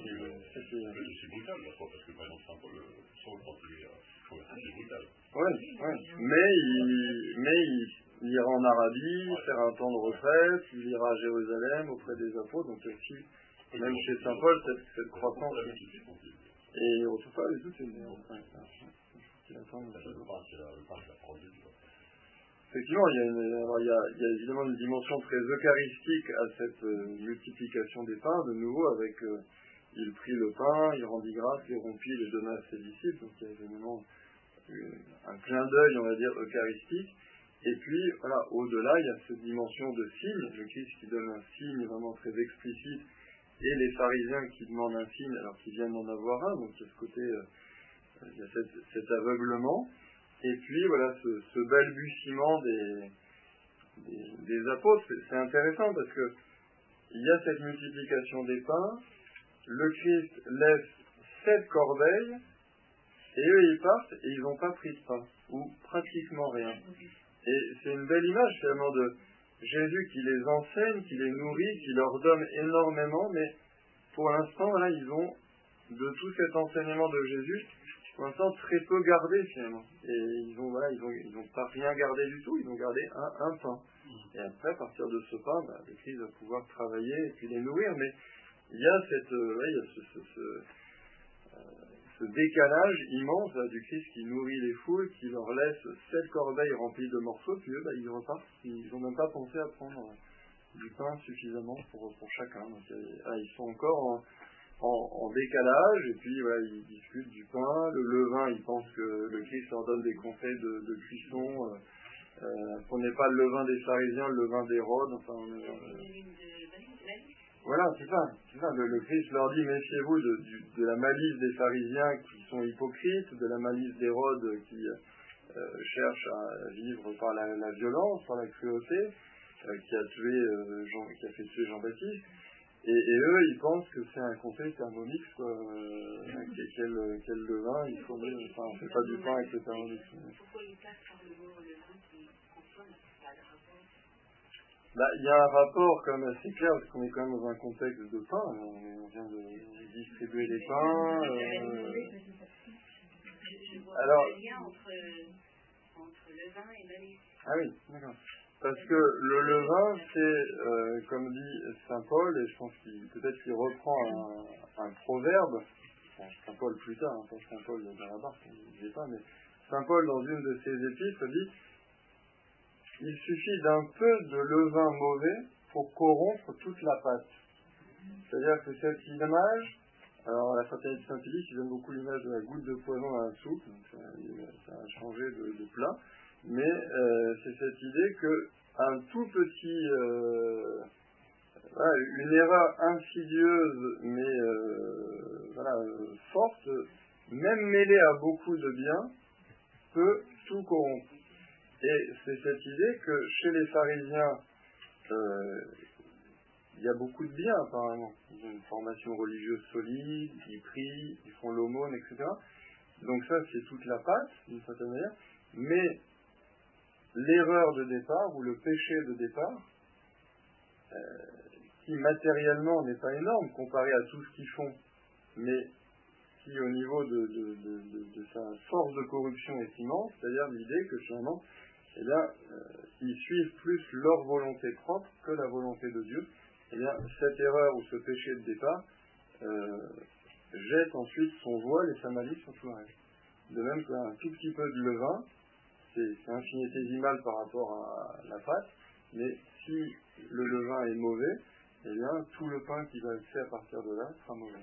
brutal, foi, parce que par exemple, euh, sans il euh, converti, c'est brutal. Ouais, ouais. Mais il, mais il, il ira en Arabie, faire un temps de retraite, il ira à Jérusalem auprès des apôtres, donc aussi, même chez Saint Paul, cette, cette croissance. On Et on trouve pas du tout, c'est une ouais, ouais, ouais. Il attend le aussi. pain, c'est la, le pain, c'est la parole de Dieu. Effectivement, il y, a une, alors, il, y a, il y a évidemment une dimension très eucharistique à cette euh, multiplication des pains, de nouveau avec euh, il prit le pain, il rendit grâce, il rompit, il le donna à ses disciples, donc il y a évidemment euh, un clin d'œil, on va dire, eucharistique. Et puis, voilà, au-delà, il y a cette dimension de signe, le Christ qui donne un signe vraiment très explicite, et les pharisiens qui demandent un signe alors qu'ils viennent d'en avoir un, donc il y a ce côté, euh, il y a cet aveuglement. Et puis voilà, ce, balbutiement des, des, apôtres, c'est- c'est intéressant parce que il y a cette multiplication des pains, le Christ laisse sept corbeilles, et eux ils partent et ils n'ont pas pris de pain, ou pratiquement rien. Et c'est une belle image finalement de Jésus qui les enseigne, qui les nourrit, qui leur donne énormément, mais pour l'instant, voilà, ils ont, de tout cet enseignement de Jésus, pour l'instant très peu gardé finalement. Et ils ont voilà, ils ont, ils ont pas rien gardé du tout, ils ont gardé un, pain. Et après, à partir de ce pain, bah, Christ va pouvoir travailler et puis les nourrir. Mais il y a cette, euh, il y a ce, ce décalage immense là, du Christ qui nourrit les foules, qui leur laisse sept corbeilles remplies de morceaux, puis eux, bah, ils repartent. Ils n'ont même pas pensé à prendre euh, du pain suffisamment pour, pour chacun. Donc, euh, ah, ils sont encore en, décalage, et puis voilà, ils discutent du pain, le levain, ils pensent que le Christ leur donne des conseils de, cuisson, euh, euh, n'est pas le levain des pharisiens, le levain d'Hérode, enfin, euh, voilà, c'est ça, c'est ça. Le, le Christ leur dit, méfiez-vous de, de la malice des pharisiens qui sont hypocrites, de la malice d'Hérode qui euh, cherche à vivre par la, la violence, par la cruauté, euh, qui a tué euh, Jean, qui a fait tuer Jean-Baptiste. Et, et eux, ils pensent que c'est un conseil thermomix, quoi. Euh, quel, quel, levain, il mettre, enfin, on fait pas du pain avec le thermomix. Pourquoi par le mot qui transforme C'est pas le rapport. Bah, il y a un rapport quand même assez clair, parce qu'on est quand même dans un contexte de pain. On, vient de distribuer des pains. euh, Je, je Alors- pas le lien entre, entre le vin et malice. Ah oui, d'accord. Parce que le levain, c'est, euh, comme dit Saint Paul, et je pense qu'il peut-être qu'il reprend un, un proverbe, Saint Paul plus tard, hein, pas Saint Paul dans la barque, n'y est pas, mais Saint Paul dans une de ses épîtres dit il suffit d'un peu de levain mauvais pour corrompre toute la pâte. C'est-à-dire que cette image, alors la fraternité Saint-Philippe, ils aiment beaucoup l'image de la goutte de poison dans la soupe, ça, a changé de, plat, mais euh, c'est cette idée que un tout petit, euh, une erreur insidieuse mais euh, voilà, forte, même mêlée à beaucoup de bien, peut tout corrompre. Et c'est cette idée que chez les pharisiens, il y a beaucoup de bien apparemment. Ils ont une formation religieuse solide, ils prient, ils font l'aumône, etc. Donc ça, c'est toute la pâte, d'une certaine manière. Mais l'erreur de départ, ou le péché de départ, euh, qui matériellement n'est pas énorme comparé à tout ce qu'ils font, mais qui au niveau de, sa force de corruption est immense, c'est-à-dire l'idée que finalement, eh bien, euh, ils suivent plus leur volonté propre que la volonté de Dieu, eh bien, cette erreur ou ce péché de départ euh, jette ensuite son voile et sa malice sur tout le reste. De même qu'un tout petit peu de levain, c'est infinitésimal par rapport à la pâte, mais si le levain est mauvais, eh bien, tout le pain qui va être fait à partir de là sera mauvais.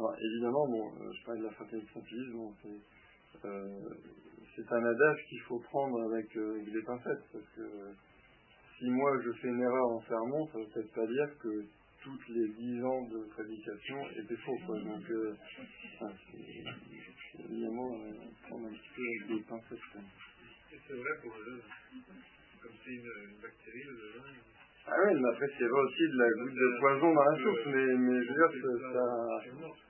Alors, évidemment, bon, euh, je parle de la fraternité bon, c'est euh, c'est un adage qu'il faut prendre avec, euh, des pincettes, parce que si moi je fais une erreur en sermon, ça ne veut peut-être pas dire que toutes les dix ans de prédication étaient faux. Quoi. Donc, euh, évidemment, euh, prendre un petit peu avec des pincettes. C'est vrai pour le. Comme c'est une, bactérie, le. Ah oui, mais après, c'est vrai aussi de la goutte de poison dans la soupe, mais, mais je veux dire, que ça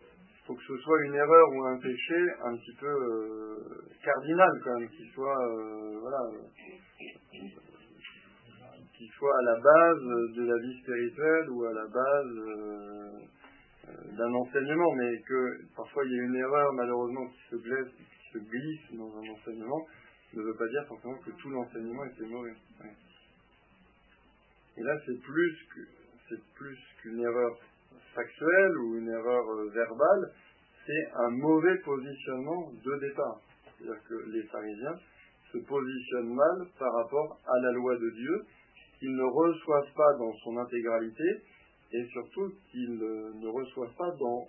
faut que ce soit une erreur ou un péché un petit peu euh, cardinal quand même, qui soit euh, voilà, soit à la base de la vie spirituelle ou à la base euh, d'un enseignement, mais que parfois il y a une erreur malheureusement qui se glisse, qui se glisse dans un enseignement, ne veut pas dire forcément que tout l'enseignement était mauvais. Et là c'est plus que c'est plus qu'une erreur factuelle ou une erreur euh, verbale, c'est un mauvais positionnement de départ. C'est-à-dire que les pharisiens se positionnent mal par rapport à la loi de Dieu, qu'ils ne reçoivent pas dans son intégralité, et surtout qu'ils ne reçoivent pas dans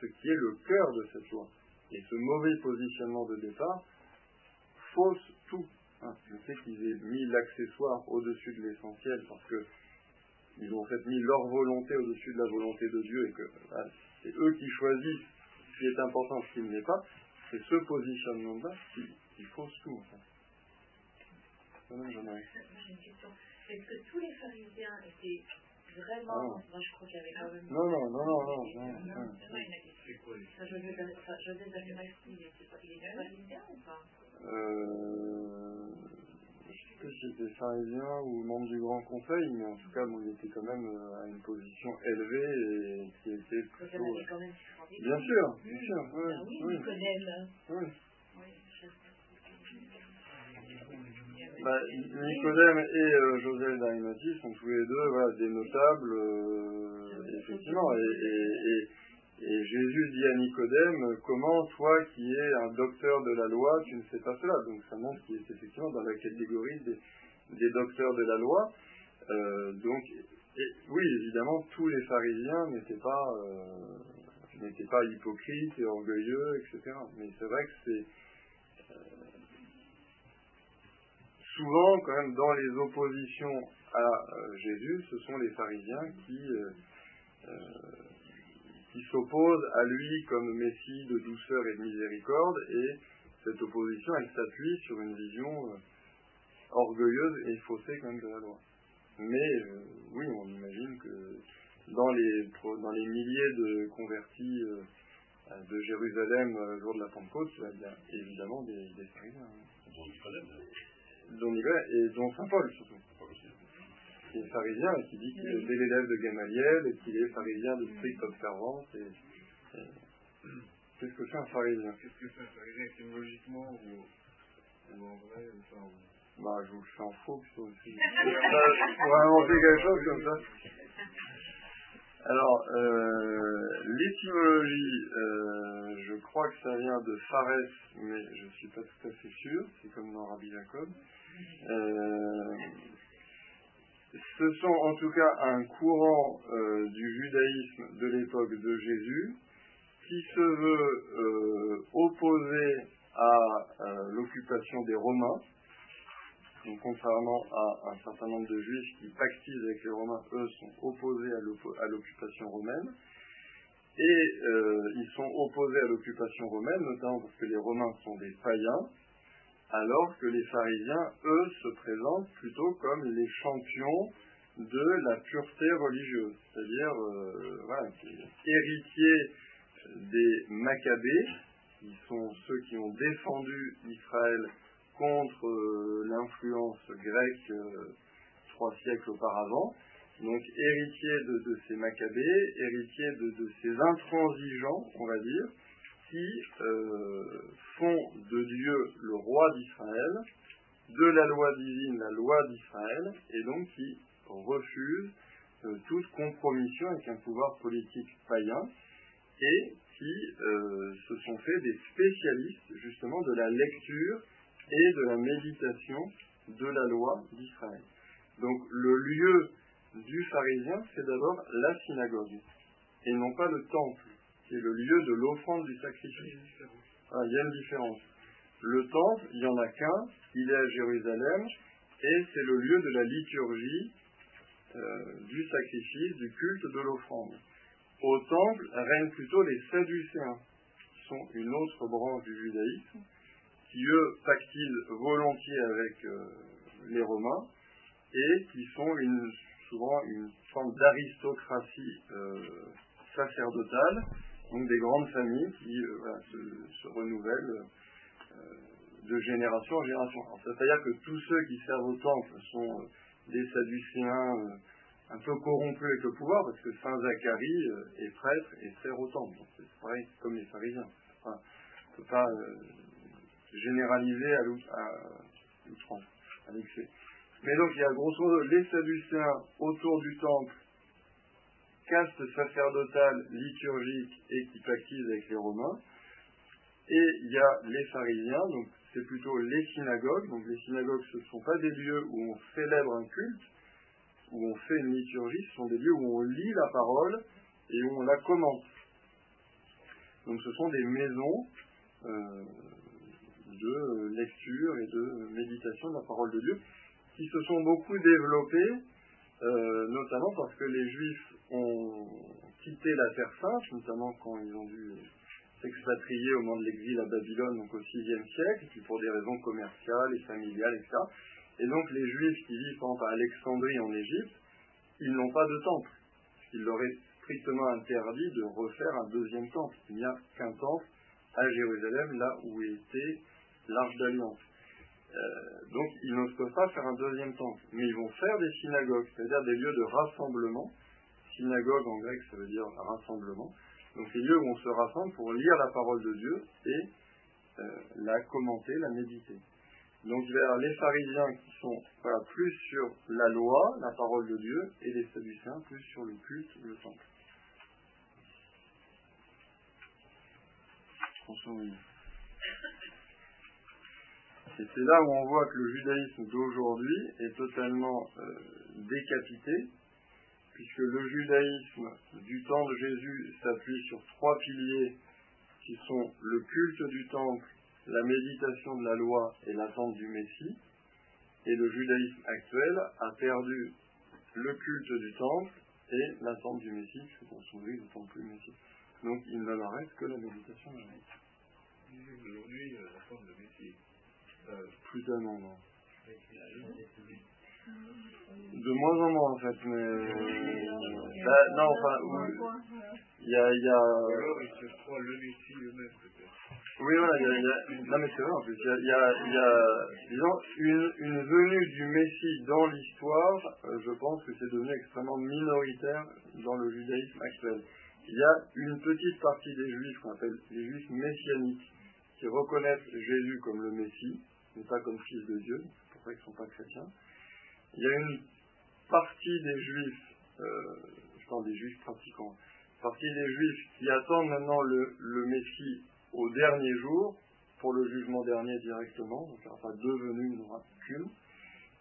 ce qui est le cœur de cette loi. Et ce mauvais positionnement de départ fausse tout. Hein, je sais qu'ils aient mis l'accessoire au-dessus de l'essentiel parce que ils ont fait mis leur volonté au-dessus de la volonté de Dieu et que c'est eux qui choisissent ce qui est important, ce qui ne l'est pas. C'est ce positionnement-là qui, qui, fausse tout. En fait. J'ai une question. Est-ce que tous les pharisiens étaient vraiment. Ah. Moi, je crois qu'il y avait quand même. Non, non, non, non, non. non, non. C'est quoi José d'Arimathie, il était pharisien ou pas? Si c'était pharisien ou membre du Grand Conseil, mais en tout cas, bon, il était quand même euh, à une position élevée et qui était plutôt... Bien sûr, bien sûr, oui. Ah oui, oui. Nicodème. Oui. Bah, Nicodème et euh, Joseph d'Arimathie sont tous les deux voilà, des notables, euh, effectivement, et, et, et et Jésus dit à Nicodème, comment toi qui es un docteur de la loi, tu ne sais pas cela? Donc ça montre qu'il est effectivement dans la catégorie des, docteurs de la loi. Euh, donc, oui, évidemment, tous les pharisiens n'étaient pas, euh, hypocrites et orgueilleux, etc. Mais c'est vrai que c'est euh, souvent, quand même, dans les oppositions à Jésus, ce sont les pharisiens qui qui s'oppose à lui comme Messie de douceur et de miséricorde, et cette opposition, elle s'appuie sur une vision euh, orgueilleuse et faussée quand même de la loi. Mais euh, oui, on imagine que dans les, dans les milliers de convertis euh, de Jérusalem le jour de la Pentecôte, il y a évidemment des, des. Dont et dont Saint Paul surtout qui est pharisien et qui dit qu'il est l'élève de Gamaliel et qu'il est pharisien de stricte observance. Et, Qu'est-ce que c'est un pharisien? Qu'est-ce que c'est un pharisien? Étymologiquement ou, ou en vrai Bah, je vous le fais en faux plutôt aussi. (laughs) pour inventer quelque chose comme ça. Alors, euh, l'étymologie, euh, je crois que ça vient de Phares, mais je ne suis pas tout à fait sûr, c'est comme dans Rabbi Jacob. Euh, ce sont en tout cas un courant euh, du judaïsme de l'époque de Jésus qui se veut euh, opposé à euh, l'occupation des Romains Donc, contrairement à un certain nombre de juifs qui pactisent avec les Romains, eux sont opposés à l'occupation romaine. Et ils sont opposés à l'occupation romaine, notamment parce que les Romains sont des païens, alors que les pharisiens, eux, se présentent plutôt comme les champions de la pureté religieuse, c'est-à-dire euh, héritiers des Maccabées, qui sont ceux qui ont défendu Israël contre euh, l'influence grecque euh, trois siècles auparavant, donc héritiers de, ces Maccabées, héritiers de, ces intransigeants, on va dire, qui euh, font de Dieu le roi d'Israël, de la loi divine la loi d'Israël, et donc qui refusent toute compromission avec un pouvoir politique païen, et qui se sont fait des spécialistes justement de la lecture et de la méditation de la loi d'Israël. Donc le lieu du pharisien, c'est d'abord la synagogue, et non pas le temple, qui est le lieu de l'offrande du sacrifice. Ah, il y a une différence. Le temple, il n'y en a qu'un, il est à Jérusalem, et c'est le lieu de la liturgie, euh, du sacrifice, du culte de l'offrande. Au temple règnent plutôt les Sadducéens, qui sont une autre branche du judaïsme, qui eux pactisent volontiers avec euh, les Romains et qui sont une, souvent une forme d'aristocratie euh, sacerdotale, donc des grandes familles qui euh, se, renouvellent de génération en génération. C'est-à-dire que tous ceux qui servent au temple sont des Sadducéens un peu corrompus avec le pouvoir, parce que Saint Zacharie est prêtre et sert au temple. C'est pareil comme les pharisiens. on ne peut pas généralisé à l'outrance, à l'excès. Mais donc il y a grosso modo les Sadducéens autour du temple, caste sacerdotale, liturgique et qui pactisent avec les Romains. Et il y a les pharisiens, donc c'est plutôt les synagogues. Donc les synagogues, ce ne sont pas des lieux où on célèbre un culte, où on fait une liturgie, ce sont des lieux où on lit la parole et où on la commente. Donc ce sont des maisons euh, de lecture et de méditation de la parole de Dieu, qui se sont beaucoup développés, euh, notamment parce que les Juifs ont quitté la Terre Sainte, notamment quand ils ont dû s'expatrier au moment de l'exil à Babylone, donc au VIe siècle, puis pour des raisons commerciales et familiales, etc. Et donc les Juifs qui vivent par à Alexandrie en Égypte, ils n'ont pas de temple. Il leur est strictement interdit de refaire un deuxième temple. Il n'y a qu'un temple à Jérusalem, là où était l'Arche d'Alliance. Euh, donc ils peuvent pas faire un deuxième temple, mais ils vont faire des synagogues, c'est-à-dire des lieux de rassemblement. Synagogue en grec, ça veut dire rassemblement. Donc des lieux où on se rassemble pour lire la parole de Dieu et euh, la commenter, la méditer. Donc vers les pharisiens qui sont plus sur la loi, la parole de Dieu, et les sadducéens plus sur le culte, le temple. Et c'est là où on voit que le judaïsme d'aujourd'hui est totalement euh, décapité, puisque le judaïsme du temps de Jésus s'appuie sur trois piliers qui sont le culte du temple, la méditation de la loi et l'attente du Messie. Et le judaïsme actuel a perdu le culte du temple et l'attente du Messie, puisque son ne tente plus le Messie. Donc il ne leur reste que la méditation de la loi. Aujourd'hui, euh, l'attente du Messie plus d'un an, non. De moins en moins, en fait, mais. Bah, non, enfin, il y a. Il y a... Alors, il se croit le Messie eux-mêmes, peut-être. Oui, voilà, il y a, il y a, non mais c'est vrai en plus, il y a, il y a, il y a disons, une, une venue du Messie dans l'histoire, euh, je pense que c'est devenu extrêmement minoritaire dans le judaïsme actuel. Il y a une petite partie des juifs qu'on appelle les juifs messianiques, qui reconnaissent Jésus comme le Messie, mais pas comme fils de Dieu, c'est pour ça qu'ils ne sont pas chrétiens. Il y a une partie des juifs, euh, je parle des juifs pratiquants, partie des juifs qui attendent maintenant le, Messie au dernier jour, pour le jugement dernier directement, donc il n'y pas deux venues, il n'y aura.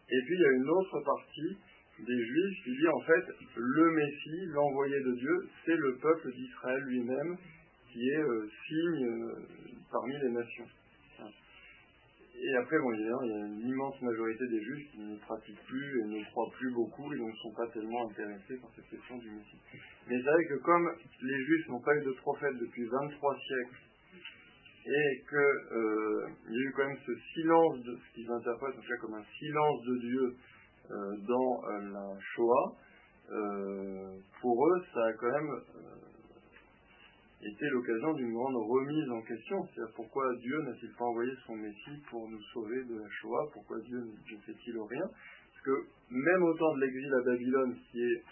Et puis il y a une autre partie des Juifs qui dit en fait le Messie, l'envoyé de Dieu, c'est le peuple d'Israël lui-même qui est euh, signe euh, parmi les nations. Et après, bon, il y a une immense majorité des juifs qui ne pratiquent plus et ne croient plus beaucoup et donc ne sont pas tellement intéressés par cette question du Messie. Mais c'est vrai que comme les juifs n'ont pas eu de prophète depuis 23 siècles et qu'il euh, y a eu quand même ce silence, de, ce qu'ils interprètent en fait comme un silence de Dieu euh, dans euh, la Shoah, pour eux, ça a quand même été l'occasion d'une grande remise en question. C'est-à-dire pourquoi Dieu n'a-t-il pas envoyé son Messie pour nous sauver de la Shoah? Pourquoi Dieu ne fait-il rien? Parce que même au temps de l'exil à Babylone, qui est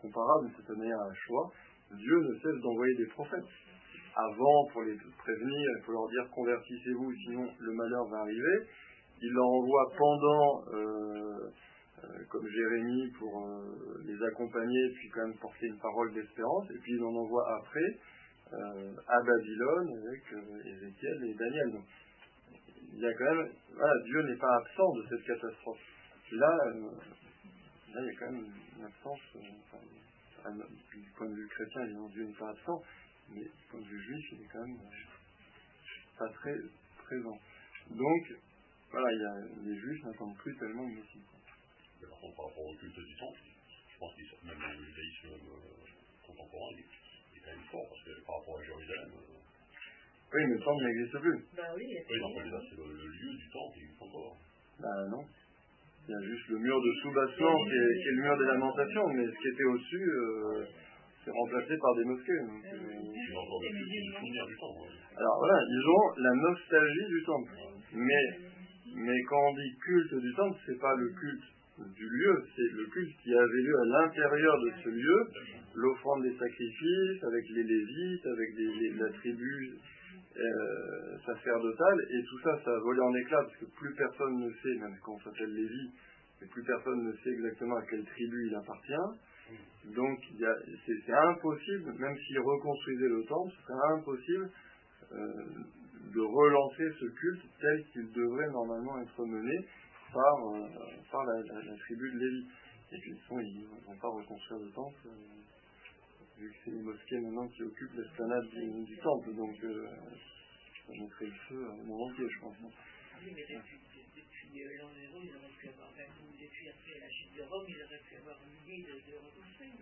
comparable de cette manière à la Shoah, Dieu ne cesse d'envoyer des prophètes. Avant, pour les prévenir, il faut leur dire convertissez-vous, sinon le malheur va arriver. Il leur envoie pendant euh, comme Jérémie pour euh, les accompagner, puis quand même porter une parole d'espérance, et puis il en envoie après euh, à Babylone avec Ézéchiel et Daniel. Il y a quand même, voilà, Dieu n'est pas absent de cette catastrophe. Là, il y a quand même une absence, du point de vue chrétien, évidemment, Dieu n'est pas absent, mais du point de vue juif, il est quand même pas très présent. Donc, voilà, il y a, les juifs n'attendent plus tellement le Messie par contre, par rapport au culte du temple, je pense que même le judaïsme euh, contemporain il est, quand même fort, parce que par rapport à Jérusalem. Euh, oui, mais le temple n'existe plus. Bah oui, oui donc là, c'est le, lieu du temple, il existe encore. Bah non. Il y a juste le mur de soubassement qui, est, qui est le mur des lamentations, mais ce qui était au-dessus, euh, c'est remplacé par des mosquées. Donc, euh. Alors voilà, ils ont la nostalgie du temple. Mais, mais quand on dit culte du temple, c'est pas le culte du lieu, c'est le culte qui avait lieu à l'intérieur de ce lieu, l'offrande des sacrifices, avec les Lévites, avec les, la tribu euh, sacerdotale, et tout ça, ça a volé en éclats, parce que plus personne ne sait, même quand on s'appelle Lévi, et plus personne ne sait exactement à quelle tribu il appartient. Donc c'est impossible, même s'il reconstruisait le temple, c'est impossible euh, de relancer ce culte tel qu'il devrait normalement être mené par, euh, par la, la, la, tribu de Lévi. Et puis, ils ne vont pas reconstruire le temple, euh, vu que c'est les mosquées maintenant qui occupent l'esplanade du, du, temple. Donc, euh, ça mettrait le feu au monde entier, je pense. Oui, mais depuis, depuis euh, l'an zéro, ils auraient pu avoir, même depuis après la chute de Rome, ils auraient pu avoir une idée de, de reconstruire.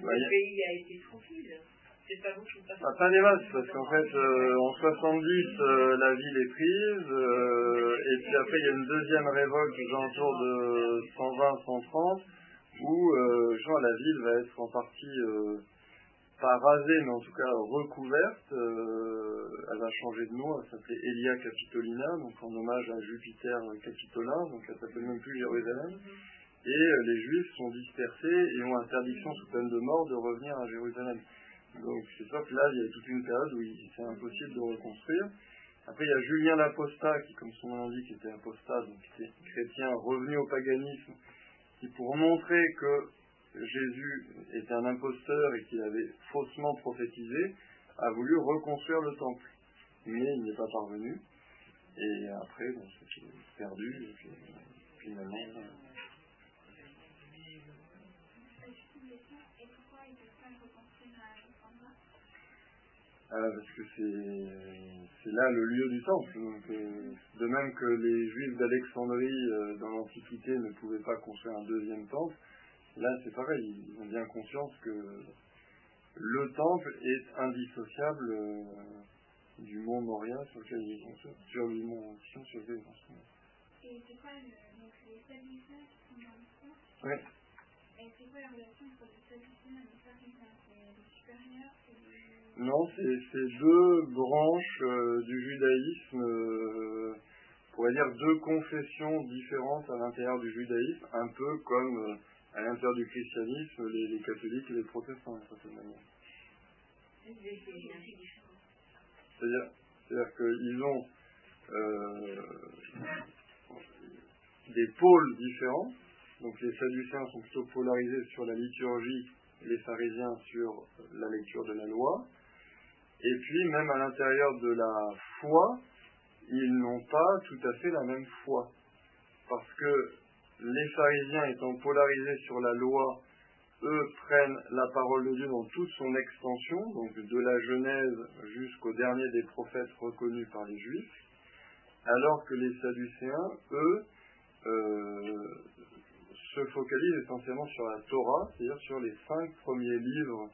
Le pays a été tranquille. C'est pas vous qui ah, Pas des masses, parce qu'en fait, euh, en 70, euh, la ville est prise, euh, et puis après, il y a une deuxième révolte aux alentours de 120-130, où genre, la ville va être en partie, pas rasée, mais en tout cas recouverte. Elle va changer de nom, elle s'appelait Elia Capitolina, donc en hommage à Jupiter Capitolin, donc elle s'appelle même plus Jérusalem. Et les Juifs sont dispersés et ont interdiction sous peine de mort de revenir à Jérusalem. Donc c'est sûr que là, il y a toute une période où c'est impossible de reconstruire. Après, il y a Julien l'Apostat, qui, comme son nom l'indique, était apostat, donc était chrétien, revenu au paganisme, qui, pour montrer que Jésus était un imposteur et qu'il avait faussement prophétisé, a voulu reconstruire le temple. Mais il n'est pas parvenu. Et après, bon, c'était perdu. Et puis, finalement, Euh, parce que c'est là le lieu du temple. Donc, euh, de même que les juifs d'Alexandrie euh, dans l'Antiquité ne pouvaient pas construire un deuxième temple, là c'est pareil, ils ont bien conscience que le temple est indissociable euh, du mont Moria sur lequel ils sont sur le mont Sion sur lequel ils sont. Et c'est quoi le, donc les Sadducéens qui sont dans l'histoire Oui. Et c'est quoi la relation entre les Sadducéens et les les supérieurs? Non, c'est deux branches euh, du judaïsme, euh, on pourrait dire deux confessions différentes à l'intérieur du judaïsme, un peu comme euh, à l'intérieur du christianisme, les, les, catholiques et les protestants, d'une certaine manière. C'est-à-dire, qu'ils ont des pôles différents. Donc les Sadducéens sont plutôt polarisés sur la liturgie, les pharisiens sur la lecture de la loi. Et puis, même à l'intérieur de la foi, ils n'ont pas tout à fait la même foi. Parce que les pharisiens étant polarisés sur la loi, eux, prennent la parole de Dieu dans toute son extension, donc de la Genèse jusqu'au dernier des prophètes reconnus par les Juifs, alors que les Sadducéens, eux, euh, se focalisent essentiellement sur la Torah, c'est-à-dire sur les cinq premiers livres